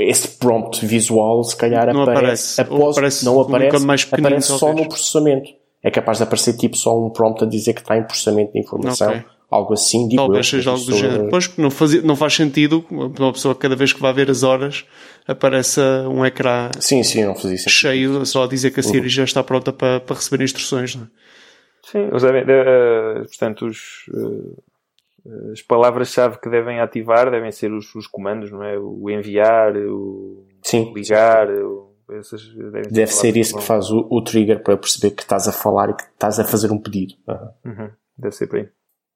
Speaker 3: esse prompt visual se calhar
Speaker 2: não aparece,
Speaker 3: aparece, após,
Speaker 2: aparece
Speaker 3: não aparece,
Speaker 2: mais
Speaker 3: aparece só no processamento. É capaz de aparecer tipo só um prompt a dizer que está em processamento de informação. Okay. Algo assim, digo
Speaker 2: Talvez seja algo do género. Pois, não, faz, não faz sentido uma pessoa cada vez que vai ver as horas apareça um ecrã
Speaker 3: sim, sim, não fazia
Speaker 2: cheio só a dizer que a Siri uhum. já está pronta para, para receber instruções. Não é?
Speaker 4: Sim, os, uh, portanto, os, uh, as palavras-chave que devem ativar devem ser os, os, comandos, não é? O enviar, o
Speaker 3: Sim.
Speaker 4: ligar, o, essas
Speaker 3: Deve ser isso que faz o, o, trigger para perceber que estás a falar e que estás a fazer um pedido.
Speaker 4: Uhum. Deve ser para aí.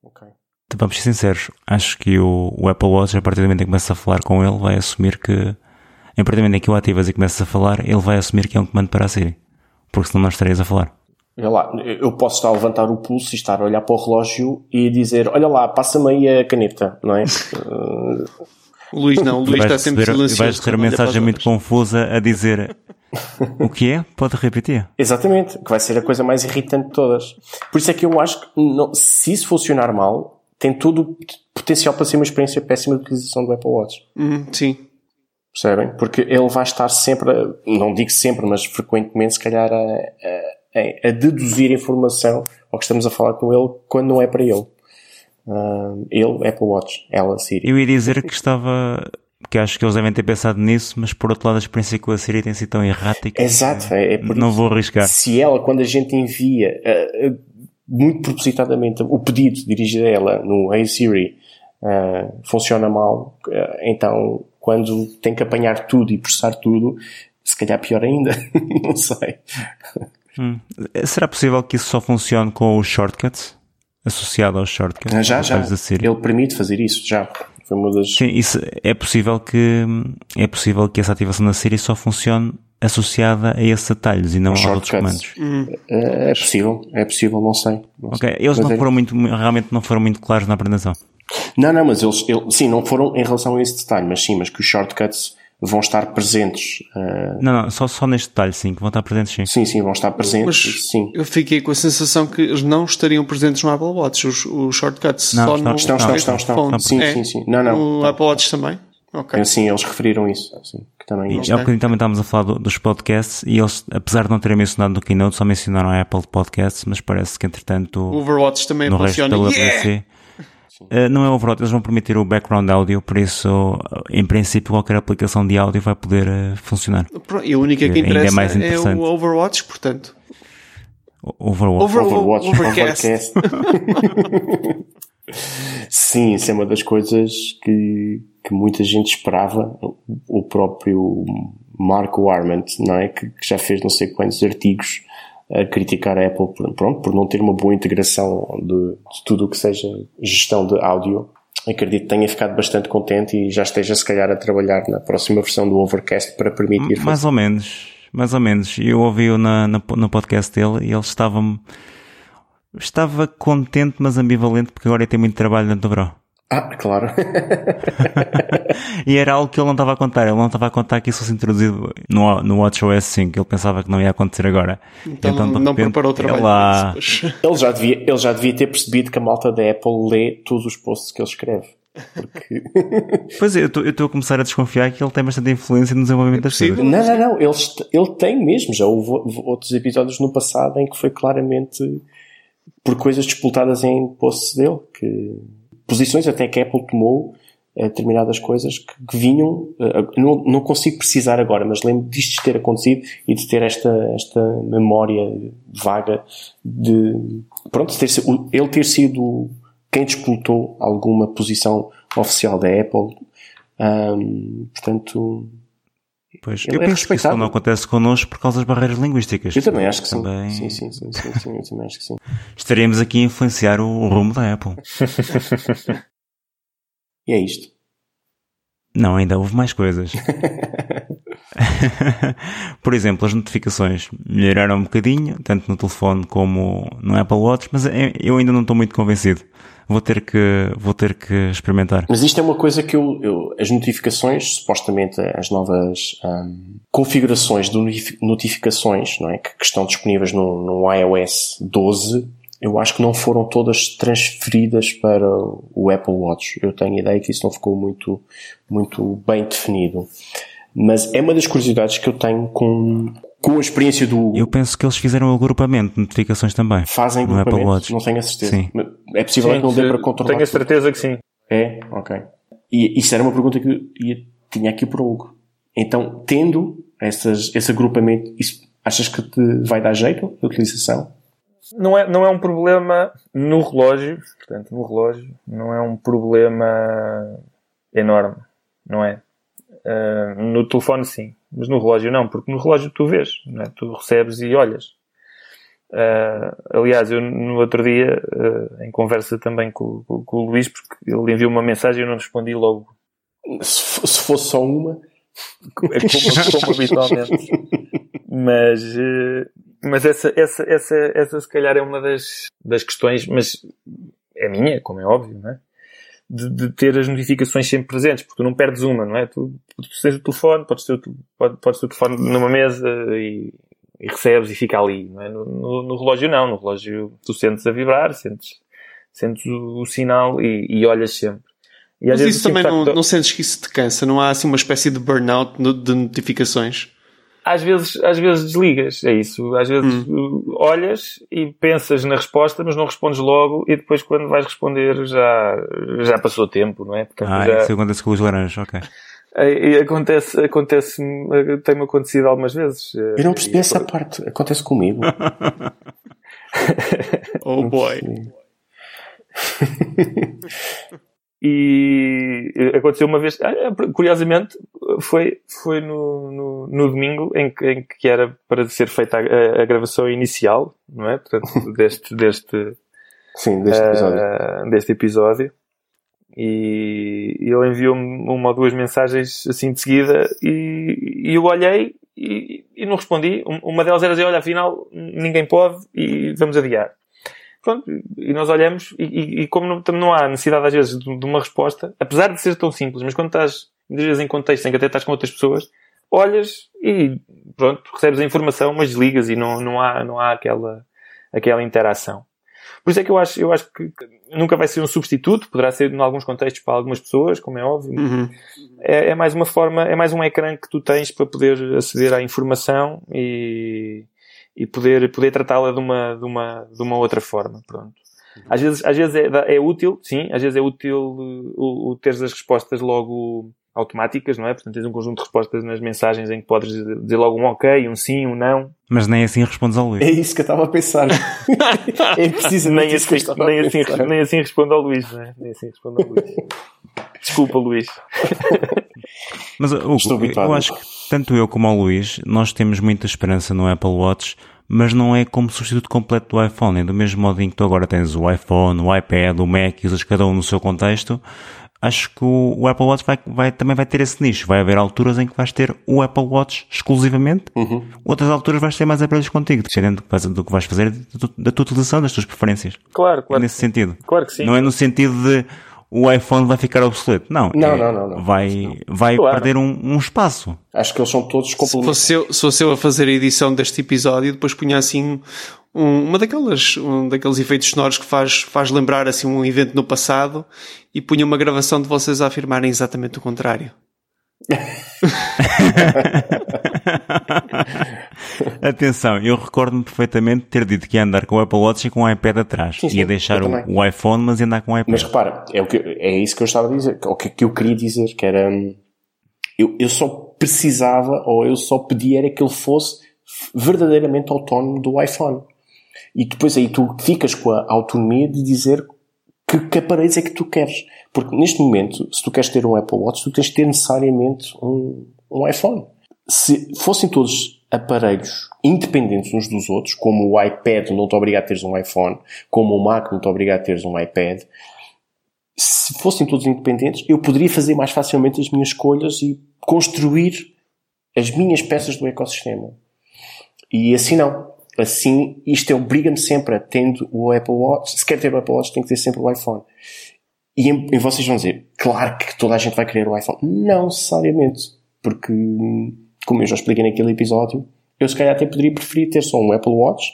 Speaker 3: Ok.
Speaker 1: Então, vamos ser sinceros, acho que o, o, Apple Watch, a partir do momento em que começas a falar com ele, vai assumir que, a partir do momento em que o ativas e começas a falar, ele vai assumir que é um comando para a Siri. Porque senão não estarias a falar.
Speaker 3: Olha lá, eu posso estar a levantar o pulso e estar a olhar para o relógio e dizer, olha lá, passa-me aí a caneta, não é?
Speaker 2: O Luís não, o Luís está sempre
Speaker 1: receber,
Speaker 2: silencioso.
Speaker 1: vais ter uma mensagem muito confusa a dizer o que é? Pode repetir.
Speaker 3: Exatamente, que vai ser a coisa mais irritante de todas. Por isso é que eu acho que não- se isso funcionar mal, tem todo o potencial para ser uma experiência péssima de utilização do Apple Watch.
Speaker 2: Uhum, sim.
Speaker 3: Percebem? Porque ele vai estar sempre, a- não digo sempre, mas frequentemente, se calhar, a, a- a deduzir informação ao que estamos a falar com ele quando não é para ele. Ah, ele, Apple Watch, ela, Siri.
Speaker 1: Eu ia dizer que estava. Que acho que eles devem ter pensado nisso, mas por outro lado a experiência com a Siri tem sido tão errática.
Speaker 3: Exato, é, é por
Speaker 1: Não
Speaker 3: isso.
Speaker 1: vou arriscar.
Speaker 3: Se ela, quando a gente envia, ah, muito propositadamente, o pedido dirigido a ela no Hey Siri ah, funciona mal, ah, então quando tem que apanhar tudo e processar tudo, se calhar pior ainda. não sei.
Speaker 1: Hum. Será possível que isso só funcione com os shortcuts? Associado aos shortcuts?
Speaker 3: Já, já. Ele permite fazer isso, já. Foi uma das.
Speaker 1: Sim, isso é possível que é possível que essa ativação da Siri só funcione associada a esses atalhos e não aos outros comandos.
Speaker 3: É, é possível, é possível, não sei. Não,
Speaker 1: Ok,
Speaker 3: sei.
Speaker 1: eles
Speaker 3: Mas
Speaker 1: não
Speaker 3: é-
Speaker 1: foram muito, realmente não foram muito claros na apresentação.
Speaker 3: Não, não, mas eles, ele- sim, não foram em relação a esse detalhe, mas sim, mas que os shortcuts vão estar presentes. ah,
Speaker 1: Não, não, só, só neste detalhe, sim, que vão estar presentes, sim.
Speaker 3: sim, sim, vão estar presentes.
Speaker 2: Mas
Speaker 3: sim.
Speaker 2: eu fiquei com a sensação que eles não estariam presentes no Apple Watch, os, os shortcuts.
Speaker 1: Não,
Speaker 2: só
Speaker 1: estão,
Speaker 2: no
Speaker 3: Estão, estão, estão, estão.
Speaker 2: phone.
Speaker 3: Sim,
Speaker 2: É?
Speaker 3: sim, sim. Não, não.
Speaker 2: O Apple Watch também? Ok.
Speaker 3: Sim, eles referiram isso. Sim, que também.
Speaker 1: E há bocadinho também estávamos a falar do- dos podcasts e eles, apesar de não terem mencionado no Keynote, só mencionaram a Apple Podcasts, mas parece que entretanto
Speaker 2: O Overwatch também
Speaker 1: no resto
Speaker 2: funciona. Yeah!
Speaker 1: Eh, não é overall, eles vão permitir o background áudio, por isso, eh, em princípio, qualquer aplicação de áudio vai poder eh, funcionar.
Speaker 2: E a única que
Speaker 1: é
Speaker 2: interessa
Speaker 1: mais
Speaker 2: é,
Speaker 1: interessante.
Speaker 2: o Overwatch, portanto.
Speaker 1: Overwatch.
Speaker 2: Over-
Speaker 3: Overwatch,
Speaker 2: Overcast.
Speaker 3: Overcast. Sim, isso é uma das coisas que, que muita gente esperava. O próprio Marco Arment, não é? Que, que já fez não sei quantos artigos a criticar a Apple por, pronto, por não ter uma boa integração de, de tudo o que seja gestão de áudio. Acredito que tenha ficado bastante contente e já esteja se calhar a trabalhar na próxima versão do Overcast para permitir
Speaker 1: Mais ou menos, mais ou menos. Eu ouvi-o na, na- no podcast dele e ele estava estava contente, mas ambivalente, porque agora tem muito trabalho dentro do verão.
Speaker 3: Ah, claro.
Speaker 1: E era algo que ele não estava a contar. Ele não estava a contar que isso fosse introduzido no, no WatchOS 5. Ele pensava que não ia acontecer agora.
Speaker 2: Então,
Speaker 1: de
Speaker 2: não
Speaker 1: repente,
Speaker 2: preparou o trabalho.
Speaker 1: ela-.
Speaker 3: Ele já, devia, ele já devia ter percebido que a malta da Apple lê todos os posts que ele escreve. Porque...
Speaker 1: Pois é, eu estou- eu estou a começar a desconfiar que ele tem bastante influência no desenvolvimento das
Speaker 2: possível.
Speaker 1: coisas.
Speaker 3: não, não, não. Ele, ele tem mesmo. Já houve houve outros episódios no passado em que foi claramente por coisas disputadas em posts dele. Que, posições até que a Apple tomou eh, determinadas coisas que, que vinham. eh, não, não consigo precisar agora, mas lembro disto ter acontecido e de ter esta, esta memória vaga de. Pronto, ter, ele ter sido quem disputou alguma posição oficial da Apple. Ahm, portanto,
Speaker 1: Pois,
Speaker 3: Ele
Speaker 1: eu
Speaker 3: é
Speaker 1: penso que isso não acontece connosco por causa das barreiras linguísticas.
Speaker 3: eu também acho que sim.
Speaker 1: Também
Speaker 3: Sim, sim, sim, sim, sim, eu também acho que sim.
Speaker 1: Estaríamos aqui a influenciar o, o rumo da Apple.
Speaker 3: E é isto.
Speaker 1: Não, ainda houve mais coisas. Por exemplo, as notificações melhoraram um bocadinho, tanto no telefone como no Apple Watch, mas é- eu ainda não estou muito convencido. Vou ter que, vou ter que experimentar.
Speaker 3: Mas isto é uma coisa que eu, eu- as notificações, supostamente as novas ahm, configurações de notifi- notificações, não é, que, que estão disponíveis no, no iOS 12, eu acho que não foram todas transferidas para o Apple Watch. Eu tenho a ideia que isso não ficou muito, muito bem definido. Mas é uma das curiosidades que eu tenho com, com a experiência do,
Speaker 1: Eu penso que eles fizeram o agrupamento de notificações também.
Speaker 3: fazem
Speaker 1: no Apple
Speaker 3: grupamento,
Speaker 1: Watch.
Speaker 3: não tenho a certeza.
Speaker 1: Sim.
Speaker 3: É possível
Speaker 4: Sim,
Speaker 3: que não dê para controlar.
Speaker 4: Tenho a
Speaker 3: tudo.
Speaker 4: certeza que sim.
Speaker 3: É? Ok. E isso era uma pergunta que eu ia- tinha aqui para o Hugo. Então, tendo essas, esse agrupamento, isso, achas que te vai dar jeito a utilização?
Speaker 4: Não é, não é um problema no relógio, portanto, no relógio, não é um problema enorme, não é? Ah, no telefone sim, mas no relógio não, porque no relógio tu vês, não é? tu recebes e olhas. Ah, aliás, eu no outro dia, ah, em conversa também com, com- com o Luís, porque ele enviou uma mensagem e eu não respondi logo,
Speaker 3: Se, se fosse só uma,
Speaker 4: é como, como habitualmente. Mas, eh, mas essa, essa, essa, essa se calhar é uma das, das questões, mas é minha, como é óbvio, não é? De, de, ter as notificações sempre presentes, porque tu não perdes uma, não é? Tu, tu tens o telefone, podes ter, pode, podes ter o telefone numa mesa e, e recebes e fica ali, não é? No, no, no, relógio não, no relógio tu sentes a vibrar, sentes, sentes o, o sinal e, e olhas sempre.
Speaker 2: E Mas isso também não, não sentes que isso te cansa? Não há assim uma espécie de burnout de notificações?
Speaker 4: Às vezes, às vezes desligas, é isso. Às vezes hum. olhas e pensas na resposta, mas não respondes logo e depois quando vais responder já, já passou tempo, não é?
Speaker 1: Portanto, ah, já... isso acontece com os laranjas, ok.
Speaker 4: E acontece, acontece, tem-me acontecido algumas vezes.
Speaker 3: Eu não percebi e, essa parte. Acontece comigo.
Speaker 2: oh boy.
Speaker 4: E aconteceu uma vez, ah, é, curiosamente, foi, foi no, no, no domingo em que, em que era para ser feita a, a gravação inicial, não é? Portanto, deste, deste,
Speaker 3: Sim, deste episódio.
Speaker 4: Uh, deste episódio. E ele enviou-me uma ou duas mensagens assim de seguida e, e eu olhei e, e não respondi. Uma delas era dizer, olha, afinal ninguém pode e vamos adiar. Pronto, e nós olhamos e, e, e como não, não, há necessidade às vezes de, de, uma resposta, apesar de ser tão simples, mas quando estás muitas vezes em contexto em que até estás com outras pessoas, olhas e pronto, recebes a informação, mas desligas e não, não há, não há aquela, aquela interação. Por isso é que eu acho, eu acho que nunca vai ser um substituto, poderá ser em alguns contextos para algumas pessoas, como é óbvio.
Speaker 2: Uhum.
Speaker 4: É, é, mais uma forma, é mais um ecrã que tu tens para poder aceder à informação e, e poder, poder tratá-la de uma, de, uma, de uma outra forma. Pronto. Às vezes, às vezes é, é útil, sim, às vezes é útil uh, o, o teres as respostas logo automáticas, não é? Portanto, tens um conjunto de respostas nas mensagens em que podes dizer logo um ok, um sim, um não.
Speaker 1: Mas nem assim respondes ao Luís.
Speaker 3: É isso que eu estava a pensar. é precisamente
Speaker 4: nem assim, nem, assim, nem assim respondo ao Luís, não é? Nem assim respondo ao Luís. Desculpa, Luís.
Speaker 1: Mas, Hugo, eu acho que tanto eu como o Luís, nós temos muita esperança no Apple Watch, mas não é como substituto completo do iPhone. É do mesmo modo em que tu agora tens o iPhone, o iPad, o Mac e usas cada um no seu contexto. Acho que o, Apple Watch vai, vai, também vai ter esse nicho. Vai haver alturas em que vais ter o Apple Watch exclusivamente.
Speaker 3: Uhum.
Speaker 1: Outras alturas vais ter mais aparelhos contigo, dependendo do que vais fazer, da tua utilização, das tuas preferências.
Speaker 4: Claro, claro.
Speaker 1: É nesse sentido.
Speaker 4: Claro que sim.
Speaker 1: Não é no sentido de o iPhone vai ficar obsoleto. Não,
Speaker 3: não, é, não, não, não,
Speaker 1: Vai, vai claro. perder um, um, espaço.
Speaker 3: Acho que eles são todos
Speaker 2: complementares. Se fosse, eu, se fosse eu a fazer a edição deste episódio, depois punha assim um, uma daquelas, um daqueles efeitos sonoros que faz, faz lembrar assim um evento no passado e punha uma gravação de vocês a afirmarem exatamente o contrário.
Speaker 1: Atenção, eu recordo-me perfeitamente ter dito que ia andar com o Apple Watch e com o iPad atrás. Sim, sim, ia deixar o, o, iPhone, mas ia andar com o iPad.
Speaker 3: Mas repara, é, o que, é isso que eu estava a dizer, o que, que eu queria dizer, que era, hum, eu, eu só precisava, ou eu só pedia era que ele fosse verdadeiramente autónomo do iPhone. E depois aí tu ficas com a autonomia de dizer que, que aparelhos é que tu queres. Porque neste momento, se tu queres ter um Apple Watch, tu tens de ter necessariamente um, um iPhone. Se fossem todos aparelhos independentes uns dos outros, como o iPad não te obriga a teres um iPhone, como o Mac não te obriga a teres um iPad, se fossem todos independentes, eu poderia fazer mais facilmente as minhas escolhas e construir as minhas peças do ecossistema. E assim não. Assim, isto obriga-me sempre a, tendo o Apple Watch, se quer ter o Apple Watch, tem que ter sempre o iPhone. E, e vocês vão dizer, claro que toda a gente vai querer o iPhone. Não necessariamente. Porque, como eu já expliquei naquele episódio, eu se calhar até poderia preferir ter só um Apple Watch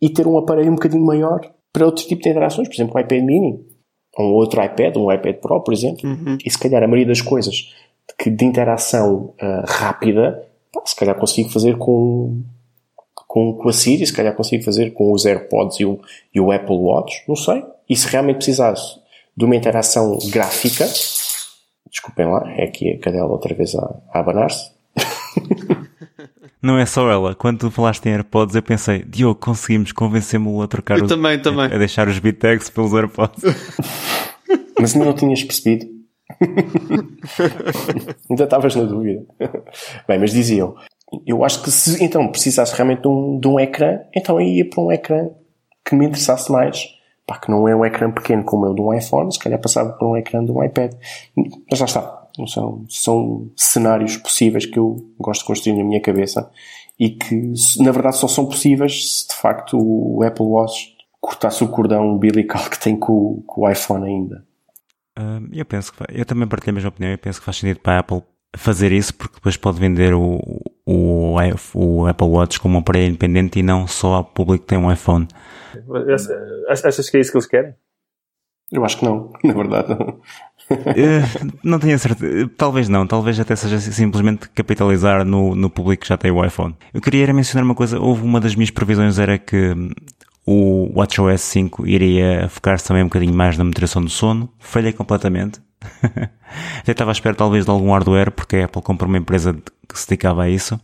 Speaker 3: e ter um aparelho um bocadinho maior para outro tipo de interações. Por exemplo, um iPad mini. Ou um outro iPad, um iPad Pro, por exemplo.
Speaker 2: Uhum.
Speaker 3: E se calhar a maioria das coisas que de interação uh, rápida, pá, se calhar consigo fazer com, com, com a Siri, se calhar consigo fazer com os AirPods e o, e o Apple Watch, não sei. E se realmente precisasse de uma interação gráfica, desculpem lá, é aqui a cadela outra vez a, a abanar-se.
Speaker 1: Não é só ela. Quando tu falaste em AirPods, eu pensei, Diogo, conseguimos convencê-lo a trocar
Speaker 2: eu
Speaker 1: os,
Speaker 2: também, também.
Speaker 1: A, deixar os BitEx pelos AirPods.
Speaker 3: Mas ainda não tinhas percebido. ainda estavas na dúvida. Bem, mas diziam, eu acho que se então precisasse realmente de um, de um ecrã, então eu ia para um ecrã que me interessasse mais. Pá, que não é um ecrã pequeno como é o de um iPhone, se calhar passava por um ecrã de um iPad. Mas lá está. São, são cenários possíveis que eu gosto de construir na minha cabeça e que, na verdade, só são possíveis se de facto o Apple Watch cortasse o cordão umbilical que tem com, com o iPhone ainda.
Speaker 1: Eu penso que eu também partilho a mesma opinião. Eu penso que faz sentido para a Apple fazer isso porque depois pode vender o, o, o Apple Watch como um aparelho independente e não só ao público que tem um iPhone.
Speaker 4: Achas que é isso que eles querem?
Speaker 3: Eu acho que não, na verdade.
Speaker 1: Uh, não tenho certeza. Talvez não. Talvez até seja simplesmente capitalizar no, no público que já tem o iPhone. Eu queria mencionar uma coisa. Houve uma das minhas previsões era que o WatchOS 5 iria focar-se também um bocadinho mais na moderação do sono. Falhei completamente. Até estava à espera talvez de algum hardware, porque a Apple comprou uma empresa que se dedicava a isso.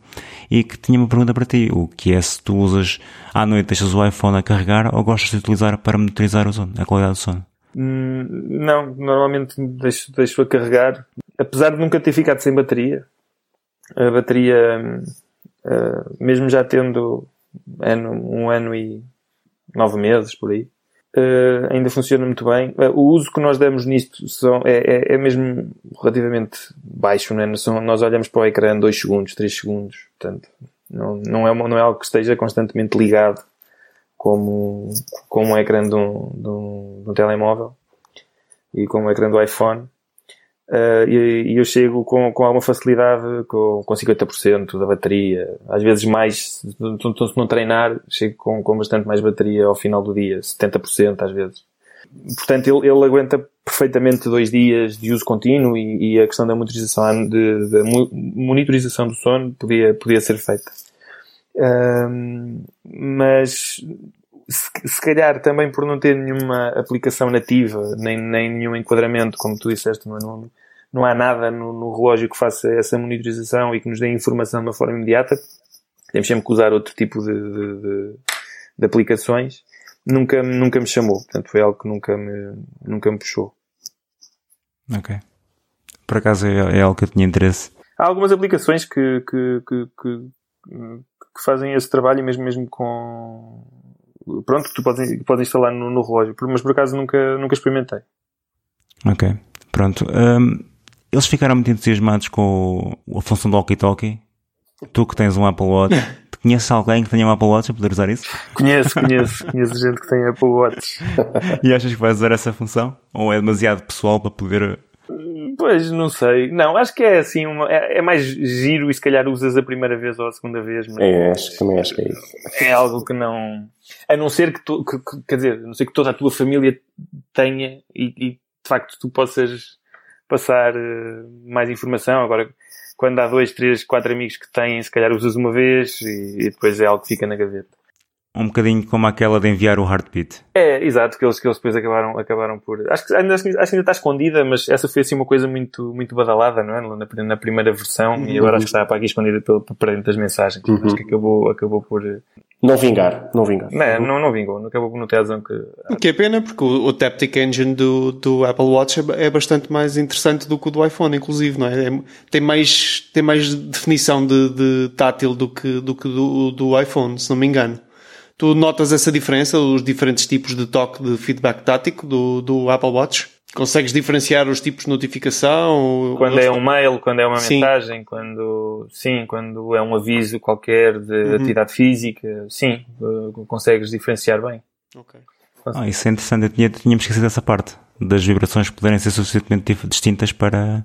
Speaker 1: E que tinha uma pergunta para ti. O que é se tu usas à noite, deixas o iPhone a carregar ou gostas de utilizar para monitorizar o sono, a qualidade do sono?
Speaker 4: Hum, não, normalmente deixo, deixo a carregar. Apesar de nunca ter ficado sem bateria, a bateria, uh, mesmo já tendo ano, um ano e nove meses por aí, uh, ainda funciona muito bem. Uh, o uso que nós damos nisto são, é, é, é mesmo relativamente baixo, né? São, nós olhamos para o ecrã 2 segundos, 3 segundos, portanto, não, não, é, não é algo que esteja constantemente ligado como, como o ecrã de um, de, um, de um telemóvel e como o ecrã do iPhone. Uh, e, e, eu chego com, com alguma facilidade com, com 50% da bateria, às vezes mais, se não treinar, chego com, com bastante mais bateria ao final do dia, 70% às vezes. Portanto, ele, ele aguenta perfeitamente dois dias de uso contínuo e, e a questão da monitorização, de, de, monitorização do sono podia, podia ser feita. Uh, mas se, se calhar também por não ter nenhuma aplicação nativa, nem, nem nenhum enquadramento, como tu disseste no anúncio, não há nada no, no, relógio que faça essa monitorização e que nos dê informação de uma forma imediata. Temos sempre que usar outro tipo de, de, de, de aplicações. Nunca, nunca me chamou. Portanto, foi algo que nunca me, nunca me puxou.
Speaker 1: Ok. Por acaso é, é algo que eu tinha interesse.
Speaker 4: Há algumas aplicações que, que, que, que, que fazem esse trabalho mesmo, mesmo com, pronto, tu podes, podes instalar no, no, relógio, mas por acaso nunca, nunca experimentei.
Speaker 1: Ok, pronto. Um, eles ficaram muito entusiasmados com a função do Walkie Talkie. Tu que tens um Apple Watch, conheces alguém que tenha um Apple Watch a poder usar isso?
Speaker 4: Conheço, conheço. conheço gente que tem Apple Watch.
Speaker 1: e achas que vais usar essa função? Ou é demasiado pessoal para poder
Speaker 4: Pois, não sei. Não, acho que é assim, uma, é, é, mais giro e se calhar usas a primeira vez ou a segunda vez. Mas
Speaker 3: é, acho, também acho que é isso.
Speaker 4: É algo que não... A não ser que, tu, que, que quer dizer, a não ser que toda a tua família tenha e, e de facto tu possas passar uh, mais informação. Agora, quando há dois, três, quatro amigos que têm, se calhar usas uma vez e, e depois é algo que fica na gaveta
Speaker 1: um bocadinho como aquela de enviar o heartbeat.
Speaker 4: É, exato, que eles, que eles depois acabaram, acabaram por. Acho que, ainda, acho que ainda está escondida, mas essa foi assim uma coisa muito, muito badalada, não é? Na, na primeira versão, uhum. e agora acho que está para aqui escondida pelo, para dentro das mensagens. Uhum. Acho que acabou, acabou por.
Speaker 3: Não vingar, não vingar.
Speaker 4: Não, não, não vingou, não acabou por não ter razão que.
Speaker 2: O que é pena, porque o, o Taptic Engine do, do Apple Watch é, é, bastante mais interessante do que o do iPhone, inclusive, não é? é tem, mais, tem mais definição de, de tátil do que, do, que do, do iPhone, se não me engano. Tu notas essa diferença, os diferentes tipos de toque de feedback tático do, do Apple Watch? Consegues diferenciar os tipos de notificação?
Speaker 4: Quando é um mail, quando é uma sim. mensagem, quando, sim, quando é um aviso qualquer de uhum. atividade física, sim, eh, consegues diferenciar bem.
Speaker 2: Ok.
Speaker 1: Ah, isso é interessante, eu tinha, tínhamos esquecido dessa parte, das vibrações poderem ser suficientemente distintas para,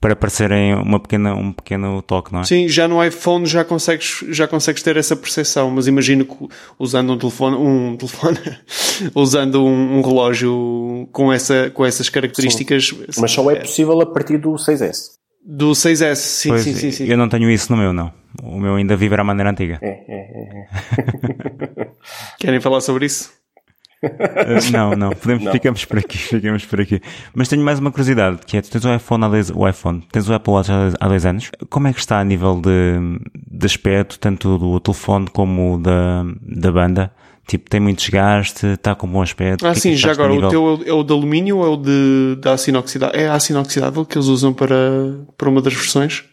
Speaker 1: para parecerem uma pequena, um pequeno toque, não é?
Speaker 2: Sim, já no iPhone já consegues, já consegues ter essa percepção, mas imagino que usando um telefone, um telefone, usando um, um, relógio com, essa, com essas características.
Speaker 3: Sim. Mas só é possível a partir do 6S.
Speaker 2: Do 6S, sim, pois, sim, sim, sim.
Speaker 1: Eu não tenho isso no meu, não. O meu ainda vive à maneira antiga.
Speaker 3: É, é, é. é.
Speaker 2: Querem falar sobre isso?
Speaker 1: Uh, não, não, podemos, não. ficamos por aqui, ficamos por aqui. Mas tenho mais uma curiosidade, que é, tu tens o iPhone há dois, o iPhone, tens o Apple Watch há dois, há dois anos. Como é que está a nível de, de aspecto, tanto do telefone como da, da banda? Tipo, tem muito desgaste, está com bom aspecto.
Speaker 2: Ah, é sim, já agora, nível... o teu é o de alumínio ou é o de, da aço inoxidável? É a aço inoxidável que eles usam para, para uma das versões?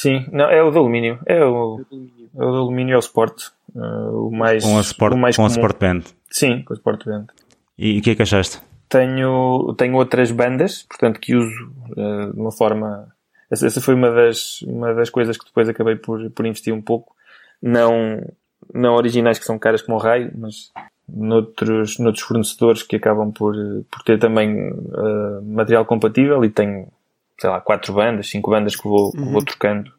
Speaker 4: Sim, não, é o de alumínio. É o, é o de alumínio é o Sport. Uh, o mais,
Speaker 1: com a Sport,
Speaker 4: o mais
Speaker 1: com a Sport Band.
Speaker 4: Sim, com o Sport Band.
Speaker 1: E o que é que achaste?
Speaker 4: Tenho, tenho outras bandas, portanto, que uso uh, de uma forma. Essa, essa, foi uma das, uma das coisas que depois acabei por, por investir um pouco. não, não originais que são caras como o raio, mas noutros, noutros fornecedores que acabam por, por ter também uh, material compatível e tenho, sei lá, quatro bandas, cinco bandas que vou, uhum. que vou trocando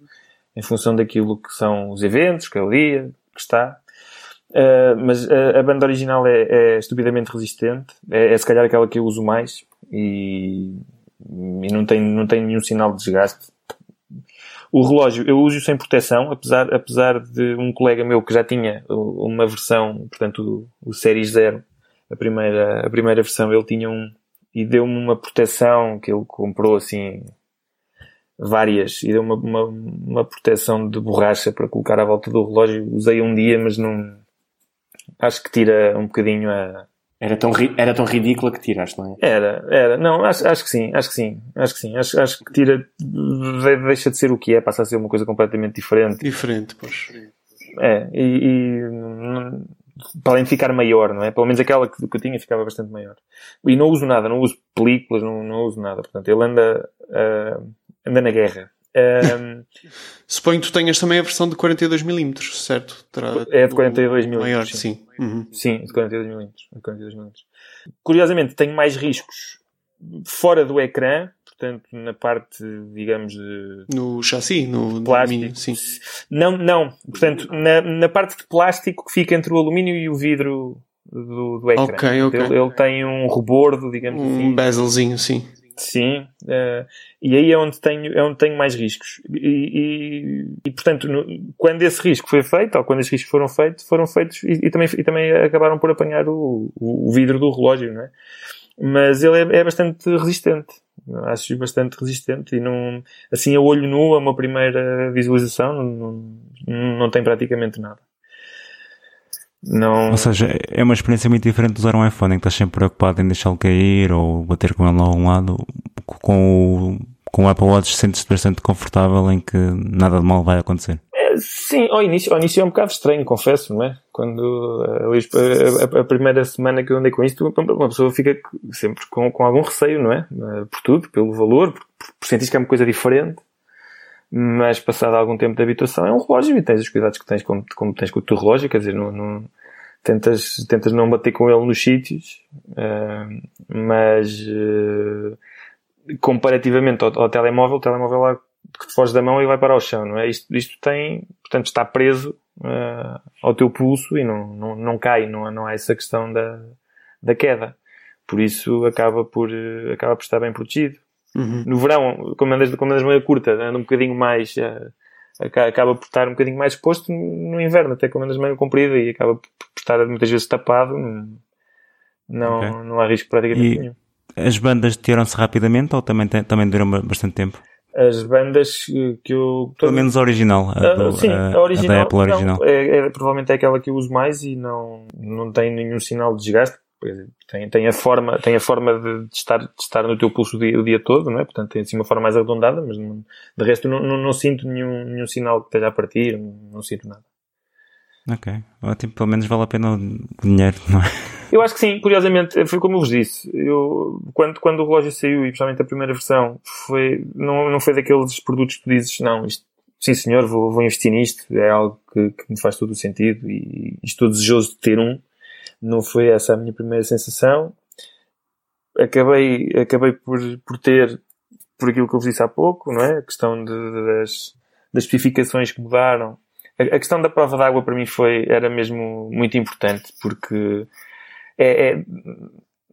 Speaker 4: em função daquilo que são os eventos, que é o dia, que está. Uh, mas a, a, banda original é, é estupidamente resistente, é, é, se calhar aquela que eu uso mais e, e não, tem, não tem nenhum sinal de desgaste. O relógio eu uso sem proteção, apesar, apesar de um colega meu que já tinha uma versão, portanto, o, o Series 0, a primeira, a primeira versão, ele tinha um e deu-me uma proteção que ele comprou assim várias e deu uma, uma, uma, proteção de borracha para colocar à volta do relógio. Usei um dia, mas não acho que tira um bocadinho a,
Speaker 3: era tão, era tão ridícula que tiraste, não é?
Speaker 4: Era, era. Não, acho, acho que sim, acho que sim, acho que sim. Acho, acho que tira, deixa de ser o que é, passa a ser uma coisa completamente diferente.
Speaker 2: Diferente, pois.
Speaker 4: É, e, e para além de ficar maior, não é? Pelo menos aquela que, que eu tinha ficava bastante maior. E não uso nada, não uso películas, não, não uso nada. Portanto, ele anda, uh, anda na guerra. Um,
Speaker 2: Suponho que tu tenhas também a versão de 42mm, certo?
Speaker 4: Terá é de 42mm.
Speaker 2: Maior, sim. Sim,
Speaker 4: uhum. sim de 42mm. 42mm. Curiosamente, tenho mais riscos fora do ecrã, portanto, na parte, digamos, de.
Speaker 2: No chassi, no
Speaker 4: plástico. alumínio, sim. Não, não. Portanto, na, na parte de plástico que fica entre o alumínio e o vidro do, do ecrã.
Speaker 2: Ok, ok.
Speaker 4: Ele, ele tem um rebordo, digamos
Speaker 2: um
Speaker 4: assim.
Speaker 2: Um bezelzinho, sim.
Speaker 4: Sim, uh, e aí é onde tenho, é onde tenho mais riscos. E, e, e portanto, no, quando esse risco foi feito, ou quando esses riscos foram feitos, foram feitos e, e também, e também acabaram por apanhar o, o, vidro do relógio, não é? Mas ele é, é bastante resistente. Acho bastante resistente e não, assim a olho nu, a uma primeira visualização, não, não, não tem praticamente nada. Não...
Speaker 1: Ou seja, é uma experiência muito diferente de usar um iPhone, em que estás sempre preocupado em deixá-lo cair ou bater com ele a um lado. Com o, com o Apple Watch sentes-te bastante confortável em que nada de mal vai acontecer.
Speaker 4: É, sim, ao início, ao início é um bocado estranho, confesso, não é? Quando a, a, a, primeira semana que eu andei com isto, uma pessoa fica sempre com, com algum receio, não é? Por tudo, pelo valor, por, por sentir que é uma coisa diferente mas passado algum tempo de habituação é um relógio e tens os cuidados que tens como, como tens com o teu relógio, quer dizer, não, não tentas, tentas não bater com ele nos sítios, uh, mas uh, comparativamente ao, ao, telemóvel, o telemóvel lá que te foge da mão e vai para o chão, não é? Isto, isto tem, portanto, está preso uh, ao teu pulso e não, não, não cai, não, não há essa questão da, da queda. Por isso acaba por, acaba por estar bem protegido.
Speaker 2: Uhum.
Speaker 4: No verão, como andas, como andas meio curta, anda um bocadinho mais, uh, acaba por estar um bocadinho mais exposto. No inverno, até como andas meio comprida e acaba por estar muitas vezes tapado, não, okay. não há risco praticamente
Speaker 1: e nenhum. As bandas tiram-se rapidamente ou também, tem, também duram bastante tempo?
Speaker 4: As bandas que eu.
Speaker 1: Pelo menos a original. A,
Speaker 4: do, sim,
Speaker 1: a,
Speaker 4: a, original,
Speaker 1: a da Apple original.
Speaker 4: Não, é, é, provavelmente é aquela que eu uso mais e não, não tem nenhum sinal de desgaste tem, tem a forma, tem a forma de, de, estar, de estar no teu pulso o dia, o dia todo, não é? Portanto, tem assim uma forma mais arredondada, mas não, de resto não, não, não, sinto nenhum, nenhum sinal que esteja a partir, não, não sinto nada.
Speaker 1: Ok, ótimo, pelo menos vale a pena o dinheiro, não é?
Speaker 4: Eu acho que sim, curiosamente, foi como eu vos disse, eu, quando, quando o relógio saiu, e principalmente a primeira versão, foi, não, não foi daqueles produtos que dizes, não, isto, sim senhor, vou, vou investir nisto, é algo que, que me faz todo o sentido e estou desejoso de ter um, não foi essa a minha primeira sensação. Acabei, acabei por, por ter, por aquilo que eu vos disse há pouco, não é? A questão de, das, das especificações que mudaram. A, a questão da prova d'água para mim foi, era mesmo muito importante, porque é, é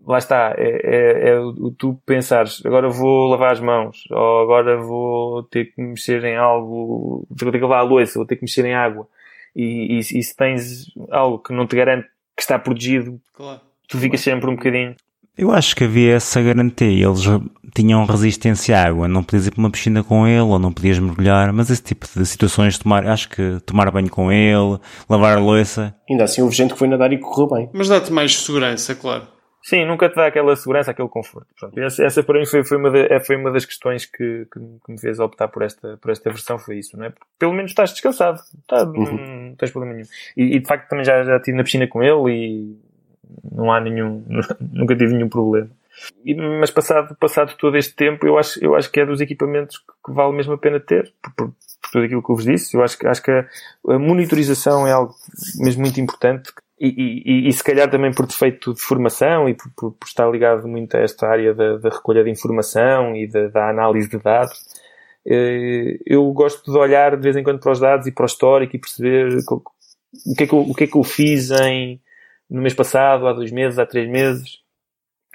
Speaker 4: lá está, é, é, é, o tu pensares, agora vou lavar as mãos, ou agora vou ter que mexer em algo, vou ter que lavar a louça, vou ter que mexer em água. E, e, e se tens algo que não te garante que está protegido,
Speaker 2: claro.
Speaker 4: tu ficas
Speaker 2: claro.
Speaker 4: sempre um bocadinho.
Speaker 1: Eu acho que havia essa garantia. Eles tinham resistência à água. Não podias ir para uma piscina com ele ou não podias mergulhar. Mas esse tipo de situações, tomar, acho que tomar banho com ele, lavar a louça.
Speaker 3: Ainda assim houve gente que foi nadar e correu bem.
Speaker 2: Mas dá-te mais segurança, claro.
Speaker 4: Sim, nunca te dá aquela segurança, aquele conforto. Pronto, essa, essa para mim foi, foi, uma de, é, foi uma das questões que, que, que, me fez optar por esta, por esta versão, foi isso, não é? Porque pelo menos estás descansado, tá, uhum. não tens problema nenhum. E, e, de facto também já, já estive na piscina com ele e não há nenhum, nunca tive nenhum problema. E, mas passado, passado todo este tempo, eu acho, eu acho que é dos equipamentos que vale mesmo a pena ter, por, por, por tudo aquilo que eu vos disse. Eu acho, acho que a, a monitorização é algo mesmo muito importante e, e, e, se calhar também por defeito de formação e por, por, por estar ligado muito a esta área da, da recolha de informação e da, da, análise de dados, eh, eu gosto de olhar de vez em quando para os dados e para o histórico e perceber o que é que eu, o que é que eu fiz em, no mês passado, há dois meses, há três meses,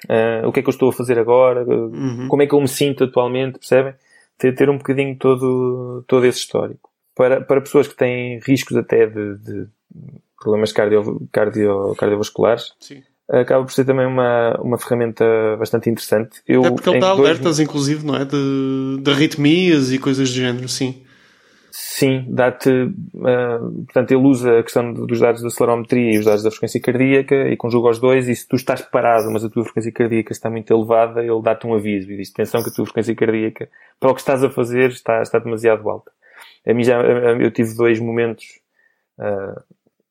Speaker 4: uh, o que é que eu estou a fazer agora, uhum. como é que eu me sinto atualmente, percebem? Ter, ter um bocadinho todo, todo esse histórico. Para, para pessoas que têm riscos até de, de problemas cardio, cardio, cardiovasculares, Sim. acaba por ser também uma, uma ferramenta bastante interessante.
Speaker 2: Eu, é porque ele dá alertas, inclusive, não é? De, de arritmias e coisas do género, sim.
Speaker 4: Sim, dá-te. Uh, portanto, ele usa a questão dos dados da acelerometria e os dados da frequência cardíaca e conjuga os dois. E se tu estás parado, mas a tua frequência cardíaca está muito elevada, ele dá-te um aviso e diz: atenção que a tua frequência cardíaca, para o que estás a fazer, está, está demasiado alta. A mim já, eu tive dois momentos uh,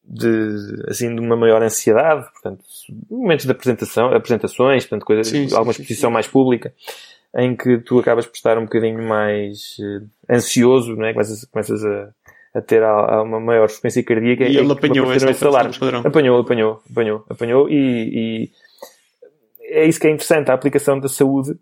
Speaker 4: de, assim, de uma maior ansiedade, portanto, momentos de apresentação, apresentações, portanto, coisas, sim, sim, alguma exposição sim. mais pública, em que tu acabas por estar um bocadinho mais uh, ansioso, não é? Começas, começas a, a ter a, a uma maior frequência cardíaca.
Speaker 2: E ele apanhou esse alarme.
Speaker 4: Apanhou, apanhou, apanhou, apanhou e, e é isso que é interessante, a aplicação da saúde,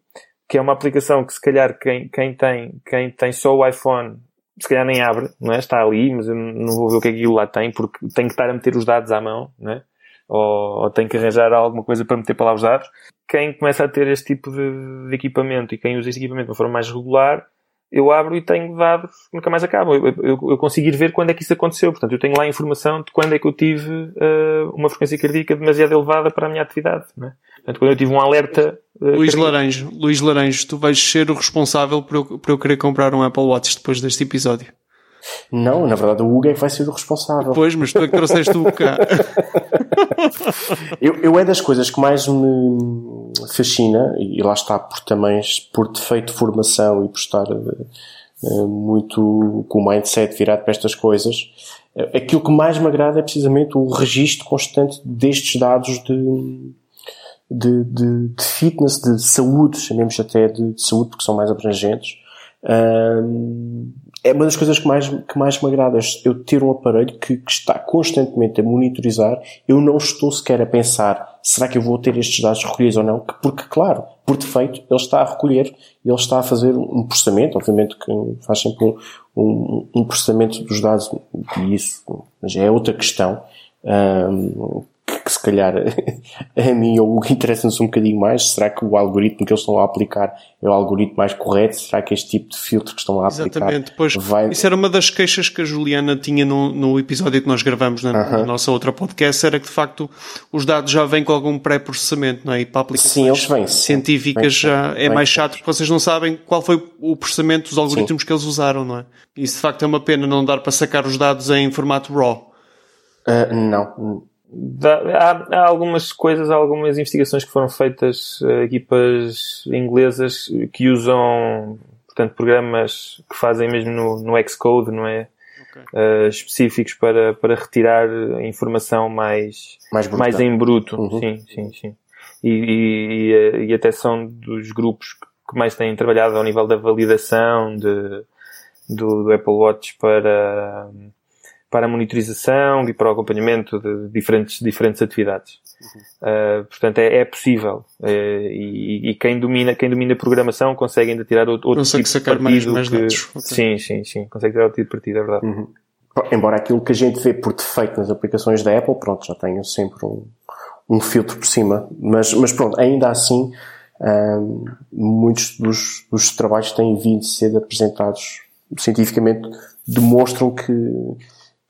Speaker 4: que é uma aplicação que se calhar quem, quem tem, quem tem só o iPhone se calhar nem abre, não é? Está ali, mas eu não vou ver o que é que aquilo lá tem, porque tem que estar a meter os dados à mão, não é? Ou, ou tem que arranjar alguma coisa para meter para lá os dados. Quem começa a ter este tipo de, de equipamento e quem usa este equipamento de uma forma mais regular, eu abro e tenho dados que nunca mais acabam. Eu, eu, eu, consigo ir ver quando é que isso aconteceu. Portanto, eu tenho lá informação de quando é que eu tive uh, uma frequência cardíaca demasiado elevada para a minha atividade. Não é? Portanto, quando eu tive um alerta.
Speaker 2: Uh, Luís Laranjo, Luís Laranjo, tu vais ser o responsável por eu, por eu querer comprar um Apple Watch depois deste episódio.
Speaker 3: Não, na verdade o Hugo é que vai ser o responsável.
Speaker 2: Pois, mas tu é que trouxeste o cá.
Speaker 3: eu, eu é das coisas que mais me fascina, e lá está por também por defeito de formação e por estar uh, muito com o mindset virado para estas coisas, aquilo que mais me agrada é precisamente o registro constante destes dados de, de, de, de fitness, de saúde, chamemos até de, de, saúde porque são mais abrangentes. Uh, é uma das coisas que mais, que mais me agrada, eu ter um aparelho que, que, está constantemente a monitorizar, eu não estou sequer a pensar, será que eu vou ter estes dados recolhidos ou não? Porque, claro, por defeito, ele está a recolher, ele está a fazer um processamento, obviamente que faz sempre um, um, um processamento dos dados, e isso já é outra questão, um, que se calhar a mim ou o que interessa-nos um bocadinho mais, será que o algoritmo que eles estão a aplicar é o algoritmo mais correto? Será que este tipo de filtro que estão a aplicar
Speaker 2: Exatamente, pois vai... isso era uma das queixas que a Juliana tinha no, no episódio que nós gravamos na, uh -huh. na, nossa outra podcast, era que de facto os dados já vêm com algum pré-processamento, não é? E para aplicações
Speaker 3: Sim, eles vêm,
Speaker 2: científicas já é mais chato porque vocês não sabem qual foi o processamento dos algoritmos Sim. que eles usaram, não é? Isso de facto é uma pena não dar para sacar os dados em formato RAW.
Speaker 3: Uh, não,
Speaker 4: há, há, algumas coisas, há algumas investigações que foram feitas uh, equipas inglesas que usam, portanto, programas que fazem mesmo no, no Xcode, não é? Okay. Uh, específicos para, para retirar informação mais, mais, mais em bruto. Uhum. Sim, sim, sim. E, e, e, e, até são dos grupos que mais têm trabalhado ao nível da validação de, do, do Apple Watch para, para a monitorização e para o acompanhamento de diferentes, diferentes atividades. Uhum. Uh, portanto, é, é possível. Uh, e, e, quem domina, quem domina a programação consegue ainda tirar outro, outro
Speaker 2: consegue
Speaker 4: tipo
Speaker 2: sacar
Speaker 4: de
Speaker 2: partido. Mais, mais
Speaker 4: que, okay. Sim, sim, sim. Consegue tirar outro tipo de partido, é verdade. Uhum.
Speaker 3: Embora aquilo que a gente vê por defeito nas aplicações da Apple, pronto, já tenha sempre um, um filtro por cima. Mas, mas pronto, ainda assim, um, muitos dos, dos trabalhos que têm vindo a ser apresentados cientificamente demonstram que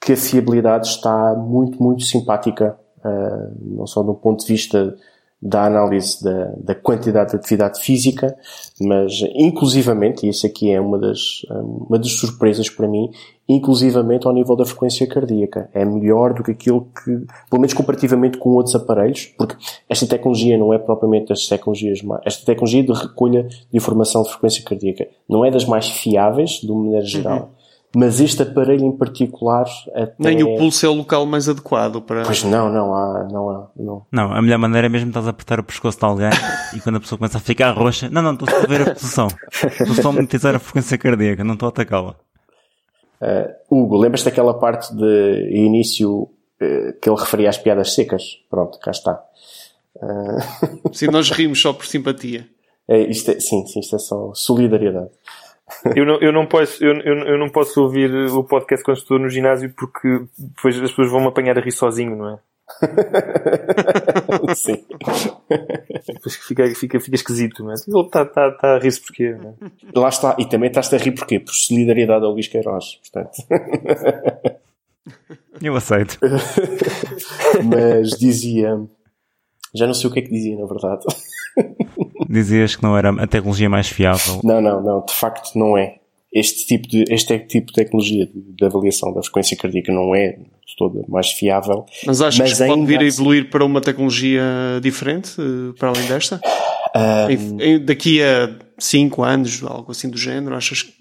Speaker 3: que a fiabilidade está muito, muito simpática, uh, não só do ponto de vista da análise da, da, quantidade de atividade física, mas inclusivamente, e isso aqui é uma das, uma das surpresas para mim, inclusivamente ao nível da frequência cardíaca. É melhor do que aquilo que, pelo menos comparativamente com outros aparelhos, porque esta tecnologia não é propriamente das tecnologias mais, esta tecnologia de recolha de informação de frequência cardíaca não é das mais fiáveis, de uma maneira geral. Uhum mas este aparelho em particular até...
Speaker 2: Nem o pulso é o local mais adequado para...
Speaker 3: Pois não, não há, não há, não.
Speaker 1: Não, a melhor maneira é mesmo estás a apertar o pescoço de alguém e quando a pessoa começa a ficar roxa, não, não, estou só a ver a posição. Estou só a monetizar a frequência cardíaca, não estou a atacá-la.
Speaker 3: Uh, Hugo, lembras daquela parte de início uh, que ele referia às piadas secas? Pronto, cá está.
Speaker 2: Uh... Sim, nós rimos só por simpatia.
Speaker 3: É, isto é, sim, sim, isto é só solidariedade.
Speaker 4: Eu não, eu, não posso, eu, eu, eu não posso ouvir o podcast quando estou no ginásio porque depois as pessoas vão me apanhar a rir sozinho, não é?
Speaker 3: Sim.
Speaker 4: Depois fica, fica, fica esquisito, mas ele está tá, tá a rir-se porquê? Não é?
Speaker 3: Lá está, e também estás-te a rir porquê? Por solidariedade ao Luís Queiroz, portanto.
Speaker 1: Eu aceito.
Speaker 3: mas dizia. Já não sei o que é que dizia, na verdade.
Speaker 1: Dizias que não era a tecnologia mais fiável.
Speaker 3: Não, não, não, de facto não é. Este tipo de, este tipo de tecnologia de, de avaliação da frequência cardíaca não é toda mais fiável.
Speaker 2: Mas achas mas que pode vir a evoluir para uma tecnologia diferente, eh, para além desta? Um, Daqui a 5 anos, algo assim do género, achas que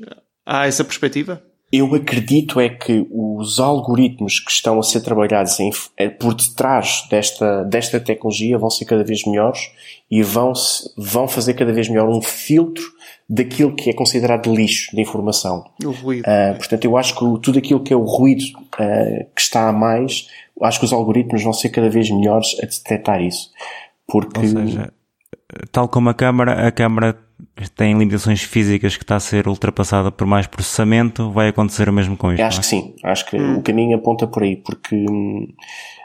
Speaker 2: há essa perspectiva?
Speaker 3: Eu acredito é que os algoritmos que estão a ser trabalhados em, eh, por detrás desta, desta tecnologia vão ser cada vez melhores e vão, vão fazer cada vez melhor um filtro daquilo que é considerado lixo de informação.
Speaker 2: O ruído.
Speaker 3: Uh, portanto, eu acho que tudo aquilo que é o ruído uh, que está a mais, acho que os algoritmos vão ser cada vez melhores a detectar isso. Porque...
Speaker 1: Ou seja, tal como a câmara, a câmara tem limitações físicas que está a ser ultrapassada por mais processamento, vai acontecer o mesmo com isto.
Speaker 3: Acho
Speaker 1: é?
Speaker 3: que sim. Acho que hum. o caminho aponta por aí, porque hum,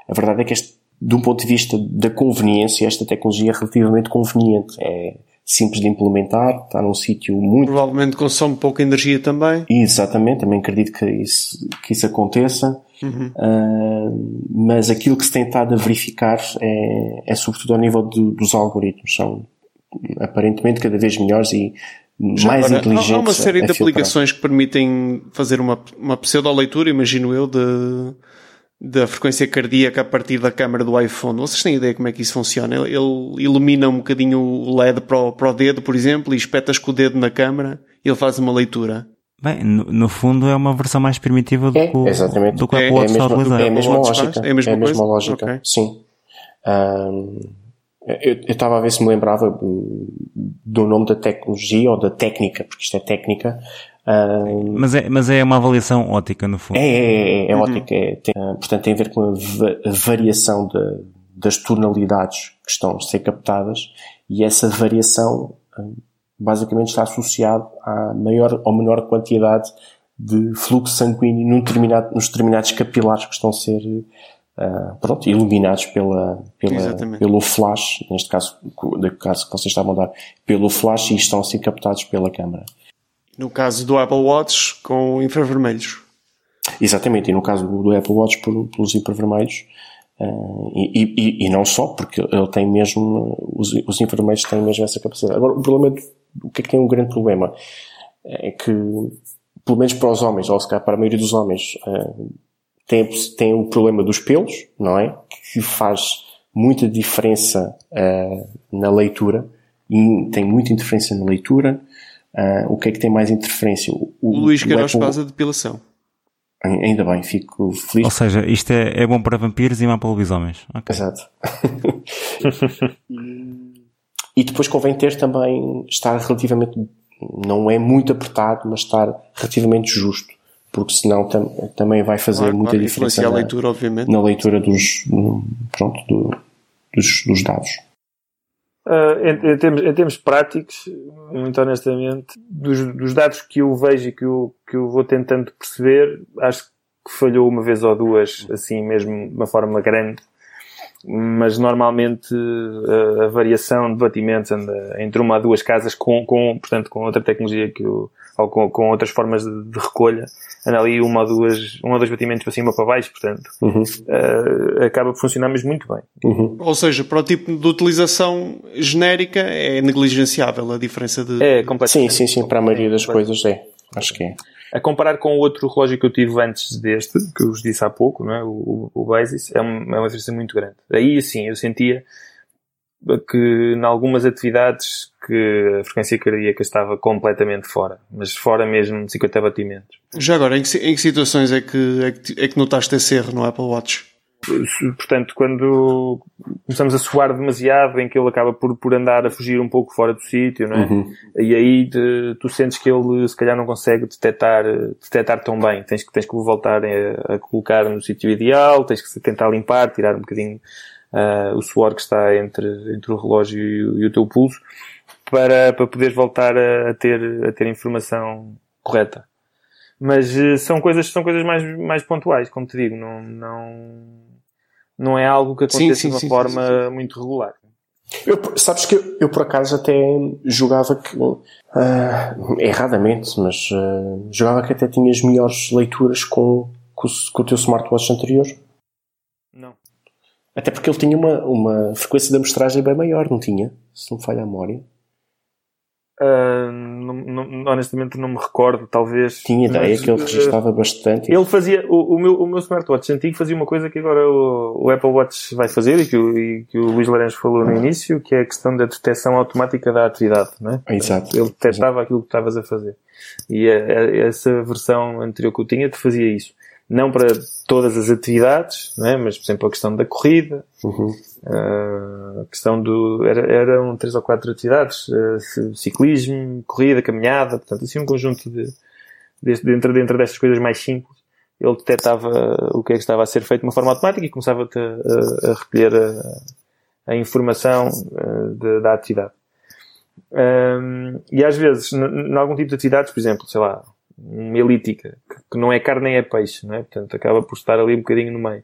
Speaker 3: a verdade é que este, de um ponto de vista da conveniência, esta tecnologia é relativamente conveniente. É simples de implementar, está num sítio muito...
Speaker 2: Provavelmente consome pouca energia também.
Speaker 3: Exatamente, também acredito que isso, que isso aconteça. Uhum. Uh, mas aquilo que se tem estado a verificar é, é sobretudo ao nível do, dos algoritmos. São aparentemente cada vez melhores e Já mais agora, inteligentes. Há
Speaker 2: uma série de aplicações que permitem fazer uma, uma pseudo-leitura, imagino eu, de, da frequência cardíaca a partir da câmara do iPhone. Vocês têm ideia como é que isso funciona? Ele, ele ilumina um bocadinho o LED para o, para o dedo, por exemplo, e espetas com o dedo na câmara e ele faz uma leitura.
Speaker 1: Bem, no, no, fundo é uma versão mais primitiva do
Speaker 3: é,
Speaker 1: que o,
Speaker 3: exatamente.
Speaker 1: do que
Speaker 3: é,
Speaker 1: a Apple é, a utilizar.
Speaker 3: É a mesma lógica. É a mesma, é a mesma lógica. Okay. Sim. Um, eu estava a ver se me lembrava do nome da tecnologia ou da técnica, porque isto é técnica. Um,
Speaker 1: mas, é, mas é uma avaliação ótica, no fundo.
Speaker 3: É, é, é, é uhum. ótica. É, tem, portanto, tem a ver com a, a variação de, das tonalidades que estão a ser captadas e essa variação basicamente está associada à maior ou menor quantidade de fluxo sanguíneo num determinado, nos determinados capilares que estão a ser uh, pronto, iluminados pela, pela, pelo flash, neste caso, no caso que vocês estavam a dar, pelo flash e estão a ser captados pela câmara.
Speaker 2: No caso do Apple Watch, com infravermelhos.
Speaker 3: Exatamente, e no caso do Apple Watch, pelos infravermelhos. Uh, e, e, e, não só, porque ele tem mesmo, os, os infravermelhos têm mesmo essa capacidade. Agora, o problema, o que é que tem um grande problema? É que, pelo menos para os homens, ou se calhar para a maioria dos homens, uh, tem, tem o problema dos pelos, não é? Que faz muita diferença uh, na leitura e tem muita interferência na leitura. Uh, o que é que tem mais interferência? O,
Speaker 2: o Luís Queiroz Apple... faz a depilação.
Speaker 3: Ainda bem, fico feliz.
Speaker 1: Ou seja, isto é, é bom para vampiros e mau para lobisomens.
Speaker 3: Okay. Exato. e depois convém ter também, estar relativamente, não é muito apertado, mas estar relativamente justo porque senão tam, também vai fazer claro, muita claro, diferença
Speaker 2: na leitura, obviamente.
Speaker 3: na leitura dos, pronto, do, dos, dos, dados.
Speaker 4: Uh, em, em, termos, em, termos, práticos, muito honestamente, dos, dos, dados que eu vejo e que eu, que eu vou tentando perceber, acho que falhou uma vez ou duas, assim mesmo de uma forma grande, mas normalmente a, a variação de batimentos anda entre uma a duas casas com, com portanto, com outra tecnologia que eu, ou com, com outras formas de, de, recolha, anda ali uma ou duas, um ou dois batimentos para cima ou para baixo, portanto, uhum. uh, acaba por funcionar mesmo muito bem.
Speaker 3: Uhum.
Speaker 2: Ou seja, para o tipo de utilização genérica é negligenciável a diferença de...
Speaker 4: É, completamente.
Speaker 3: Sim, sim, sim, para a maioria das coisas é. Acho que é.
Speaker 4: A comparar com o outro relógio que eu tive antes deste, que eu vos disse há pouco, não é? o, o, o Basis, é uma, é uma diferença muito grande. Aí, assim, eu sentia que em algumas atividades que a frequência cardíaca estava completamente fora, mas fora mesmo de 50 batimentos.
Speaker 2: Já agora, em que, em que situações é que, é que, é que notaste esse erro no Apple Watch?
Speaker 4: Portanto, quando começamos a suar demasiado, em que ele acaba por, por andar a fugir um pouco fora do sítio, não é? Uhum. E aí de, tu sentes que ele se calhar não consegue detectar, detectar tão bem. Tens que, tens que voltar a, a colocar no sítio ideal, tens que tentar limpar, tirar um bocadinho uh, o suor que está entre, entre o relógio e, e o teu pulso para, para poderes voltar a, a ter, a ter informação correta. Mas uh, são coisas, são coisas mais, mais pontuais, como te digo, não, não, não é algo que aconteça sim, sim, de uma forma muito regular.
Speaker 3: Eu, sabes que eu, eu, por acaso até jogava que, uh, erradamente, mas uh, jogava que até tinhas melhores leituras com, com, com, o teu smartwatch anterior.
Speaker 4: Não.
Speaker 3: Até porque ele tinha uma, uma frequência de amostragem bem maior, não tinha? Se não falha a memória.
Speaker 4: Uh, não, não, honestamente não me recordo, talvez.
Speaker 3: Tinha ideia mas, que ele registava uh, bastante.
Speaker 4: Ele fazia, o, o, meu, o meu smartwatch antigo fazia uma coisa que agora o, o Apple Watch vai fazer e que, o, e que o Luís Laranjo falou no início, que é a questão da detecção automática da atividade, não é?
Speaker 3: Exato.
Speaker 4: Ele detectava aquilo que estavas a fazer. E a, a, essa versão anterior que eu tinha te fazia isso não para todas as atividades, é? mas por exemplo a questão da corrida,
Speaker 3: uhum.
Speaker 4: uh, a questão do era, eram três ou quatro atividades, uh, ciclismo, corrida, caminhada, portanto assim um conjunto de, de dentro dentro destas coisas mais simples, ele detectava o que é que estava a ser feito de uma forma automática e começava a, a, a recolher a, a informação uh, de, da atividade. Um, e às vezes, em algum tipo de atividades, por exemplo, sei lá, uma elítica, que não é carne nem é peixe, não é? Portanto, acaba por estar ali um bocadinho no meio.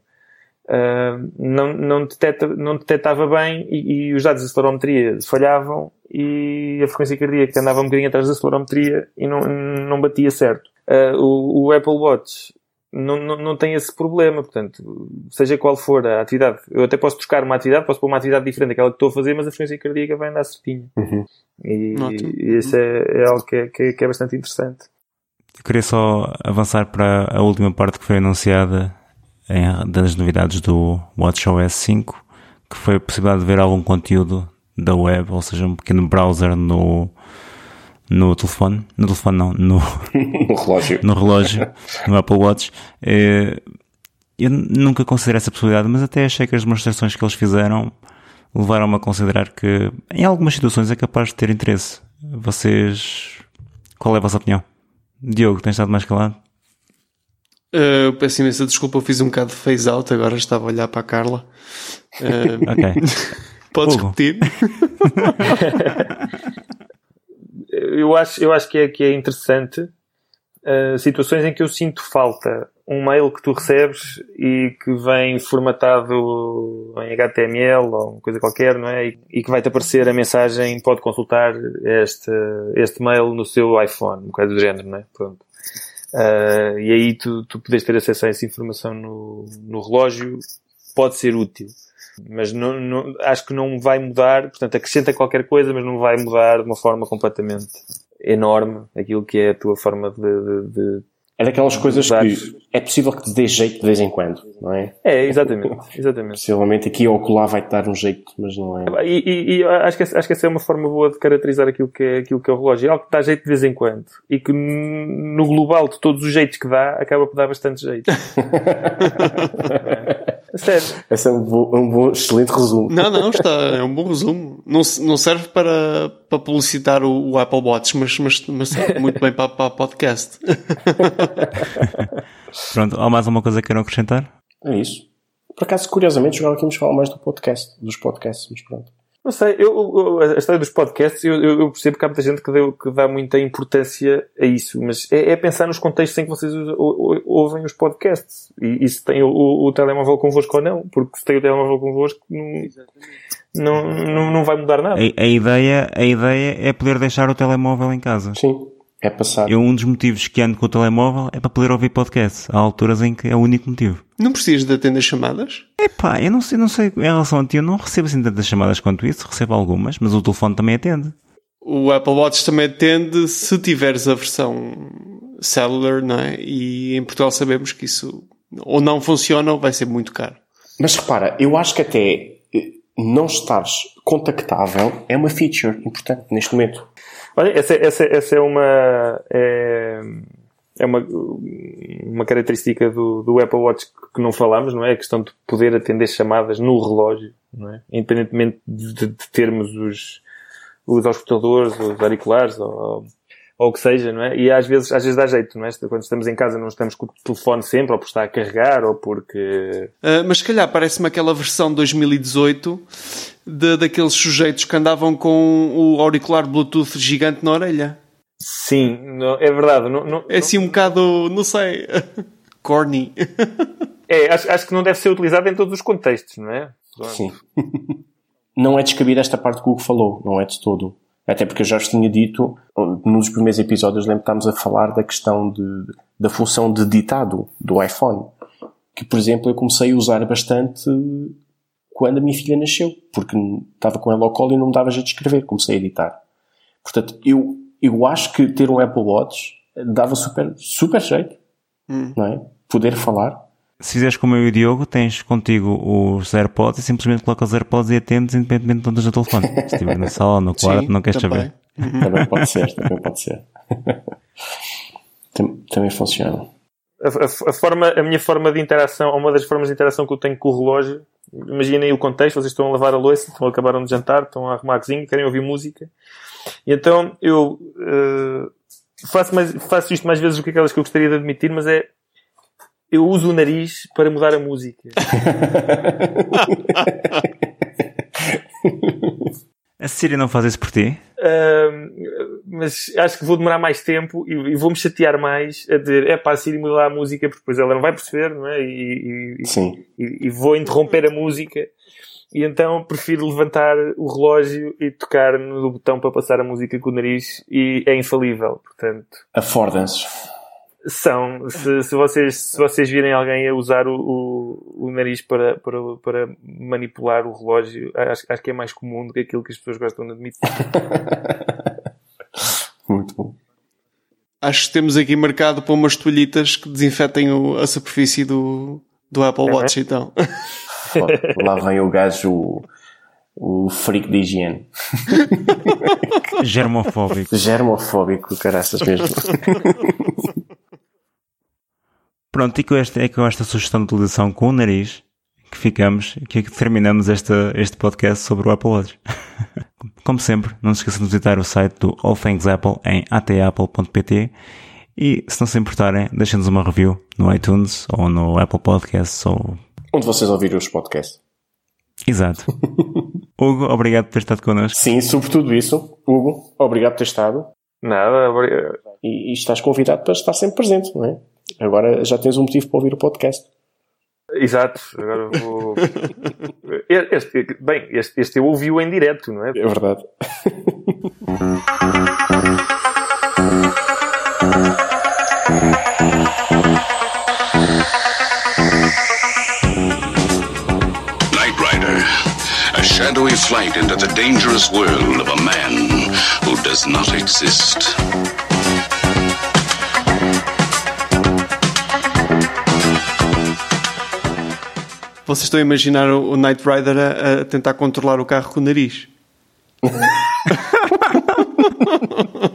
Speaker 4: Uh, não, não, detecta, não detectava bem e, e, os dados da celorometria falhavam e a frequência cardíaca andava um bocadinho atrás da celorometria e não, não batia certo. Uh, o, o, Apple Watch não, não, não tem esse problema, portanto, seja qual for a atividade, eu até posso trocar uma atividade, posso pôr uma atividade diferente daquela que estou a fazer, mas a frequência cardíaca vai andar certinho.
Speaker 3: Uhum.
Speaker 4: E, e, isso é, é algo que é, que é, que é bastante interessante.
Speaker 1: Eu queria só avançar para a última parte que foi anunciada em, das novidades do WatchOS 5, que foi a possibilidade de ver algum conteúdo da web, ou seja, um pequeno browser no, no telefone, no telefone não, no,
Speaker 3: no relógio,
Speaker 1: no relógio, no Apple Watch. É, eu nunca considerei essa possibilidade, mas até achei que as demonstrações que eles fizeram levaram-me a considerar que em algumas situações é capaz de ter interesse. Vocês, qual é a vossa opinião? Diogo, tens estado mais calado?
Speaker 2: Uh, peço imensa desculpa, eu fiz um bocado de phase out, agora estava a olhar para a Carla. Uh,
Speaker 1: ok.
Speaker 2: Podes Hugo. repetir?
Speaker 4: eu, acho, eu acho que é, que é interessante uh, situações em que eu sinto falta um mail que tu recebes e que vem formatado em HTML ou coisa qualquer, não é? E, que vai-te aparecer a mensagem, pode consultar este, este mail no seu iPhone, um bocado do género, não é? Pronto. Uh, e aí tu, tu podes ter acesso a essa informação no, no relógio, pode ser útil. Mas não, não, acho que não vai mudar, portanto acrescenta qualquer coisa, mas não vai mudar de uma forma completamente enorme aquilo que é a tua forma de, de, de
Speaker 3: é daquelas coisas que é possível que te dê jeito de vez em quando, não é?
Speaker 4: É, exatamente. exatamente.
Speaker 3: Possivelmente aqui ou colar vai-te dar um jeito, mas não é.
Speaker 4: E, e, e, acho, que, acho que essa é uma forma boa de caracterizar aquilo que é, aquilo que é o relógio. É algo que dá jeito de vez em quando. E que no global de todos os jeitos que dá, acaba por dar bastante jeito. Sério.
Speaker 3: Esse é um bom, um bom, excelente resumo.
Speaker 2: Não, não, está, é um bom resumo. Não, não serve para, para publicitar o, o Apple Watch, mas, mas, mas serve muito bem para, para podcast.
Speaker 1: Pronto, há mais alguma coisa que queiram acrescentar?
Speaker 3: É isso. Por acaso, curiosamente, jogava que íamos falar mais do podcast, dos podcasts, mas pronto.
Speaker 4: Não sei, eu, a história dos podcasts, eu, eu, percebo que há muita gente que, deu, que dá muita importância a isso, mas é, é pensar nos contextos em que vocês ouvem os podcasts. E, e se tem o, o, o, telemóvel convosco ou não, porque se tem o telemóvel convosco, não, não, não, não vai mudar nada.
Speaker 1: A, a, ideia, a ideia é poder deixar o telemóvel em casa.
Speaker 3: Sim. É passar.
Speaker 1: Eu, um dos motivos que ando com o telemóvel é para poder ouvir podcast. Há alturas em que é o único motivo.
Speaker 2: Não precisas de atender chamadas?
Speaker 1: Epá, eu não sei, não sei, em relação a ti, eu não recebo assim tantas chamadas quanto isso, recebo algumas, mas o telefone também atende.
Speaker 2: O Apple Watch também atende se tiveres a versão cellular, não é? E em Portugal sabemos que isso ou não funciona ou vai ser muito caro.
Speaker 3: Mas repara, eu acho que até não estares contactável é uma feature importante neste momento.
Speaker 4: Olha, essa, essa, essa é uma. É, é uma, uma característica do, do Apple Watch que não falamos, não é? A questão de poder atender chamadas no relógio, não é? Independentemente de, de termos os, os auscultadores, os auriculares, ou, ou o que seja, não é? E às vezes, às vezes dá jeito, não é? Quando estamos em casa não estamos com o telefone sempre, ou por estar a carregar, ou porque...
Speaker 2: Uh, mas se calhar parece-me aquela versão de 2018 de, daqueles sujeitos que andavam com o auricular Bluetooth gigante na orelha.
Speaker 4: Sim, não, é verdade. Não, não,
Speaker 2: é assim um bocado, não sei, corny.
Speaker 4: é, acho, acho que não deve ser utilizado em todos os contextos, não é?
Speaker 3: Sim. não é descabida esta parte que o Hugo falou, não é de todo. Até porque eu já vos tinha dito, nos primeiros episódios, lembro que estávamos a falar da questão de, da função de ditado do iPhone. Que, por exemplo, eu comecei a usar bastante quando a minha filha nasceu, porque estava com ela ao colo e não me dava jeito de escrever, comecei a editar. Portanto, eu, eu acho que ter um Apple Watch dava super, super jeito, hum. não é? Poder falar
Speaker 1: se fizeres como eu e o Diogo, tens contigo os AirPods e simplesmente colocas os AirPods e atendes independentemente de onde no telefone. Se estiver na sala, no quarto, Sim, não queres também. saber.
Speaker 3: Uhum. Também pode ser, também pode ser. também funciona.
Speaker 4: A, a, a, forma, a minha forma de interação, uma das formas de interação que eu tenho com o relógio, imaginem o contexto, vocês estão a lavar a louça, estão acabaram de jantar, estão a arrumar a cozinha, querem ouvir música. E então eu uh, faço, mais, faço isto mais vezes do que aquelas que eu gostaria de admitir, mas é eu uso o nariz para mudar a música.
Speaker 1: a Siri não faz isso por ti?
Speaker 4: Uh, mas acho que vou demorar mais tempo e, e vou-me chatear mais a dizer, é pá, Siri mudar a música, porque depois ela não vai perceber, não é? E, e,
Speaker 3: Sim.
Speaker 4: E, e vou interromper a música. E então prefiro levantar o relógio e tocar no botão para passar a música com o nariz e é infalível, portanto.
Speaker 3: Afordam-se.
Speaker 4: São, se, se, vocês, se vocês virem alguém a usar o, o, o nariz para, para, para manipular o relógio, acho, acho que é mais comum do que aquilo que as pessoas gostam de admitir.
Speaker 3: Muito bom.
Speaker 2: Acho que temos aqui marcado para umas toalhitas que desinfetem o, a superfície do, do Apple é, Watch, então.
Speaker 3: Lá vem o gajo, o, o freak de higiene.
Speaker 1: Germofóbico.
Speaker 3: Germofóbico, caraças mesmo.
Speaker 1: Pronto, e com esta, é com esta sugestão de utilização com o nariz que ficamos, que terminamos esta, este podcast sobre o Apple Watch. Como sempre, não se esqueçam de visitar o site do All Things Apple em atapple.pt e, se não se importarem, deixem-nos uma review no iTunes ou no Apple Podcasts ou...
Speaker 3: Onde vocês ouviram os podcasts.
Speaker 1: Exato. Hugo, obrigado por ter estado connosco.
Speaker 3: Sim, sobretudo isso. Hugo, obrigado por ter estado.
Speaker 4: Nada, obrigado.
Speaker 3: E, e estás convidado para estar sempre presente, não é? Agora já tens um motivo para ouvir o podcast.
Speaker 4: Exato, agora vou. Este, bem, este, este eu ouvi-o em direto, não é?
Speaker 3: É verdade.
Speaker 5: Night Rider, a shadowy flight into the dangerous world of a man who does not exist.
Speaker 2: Vocês estão a imaginar o Knight Rider a, a tentar controlar o carro com o nariz.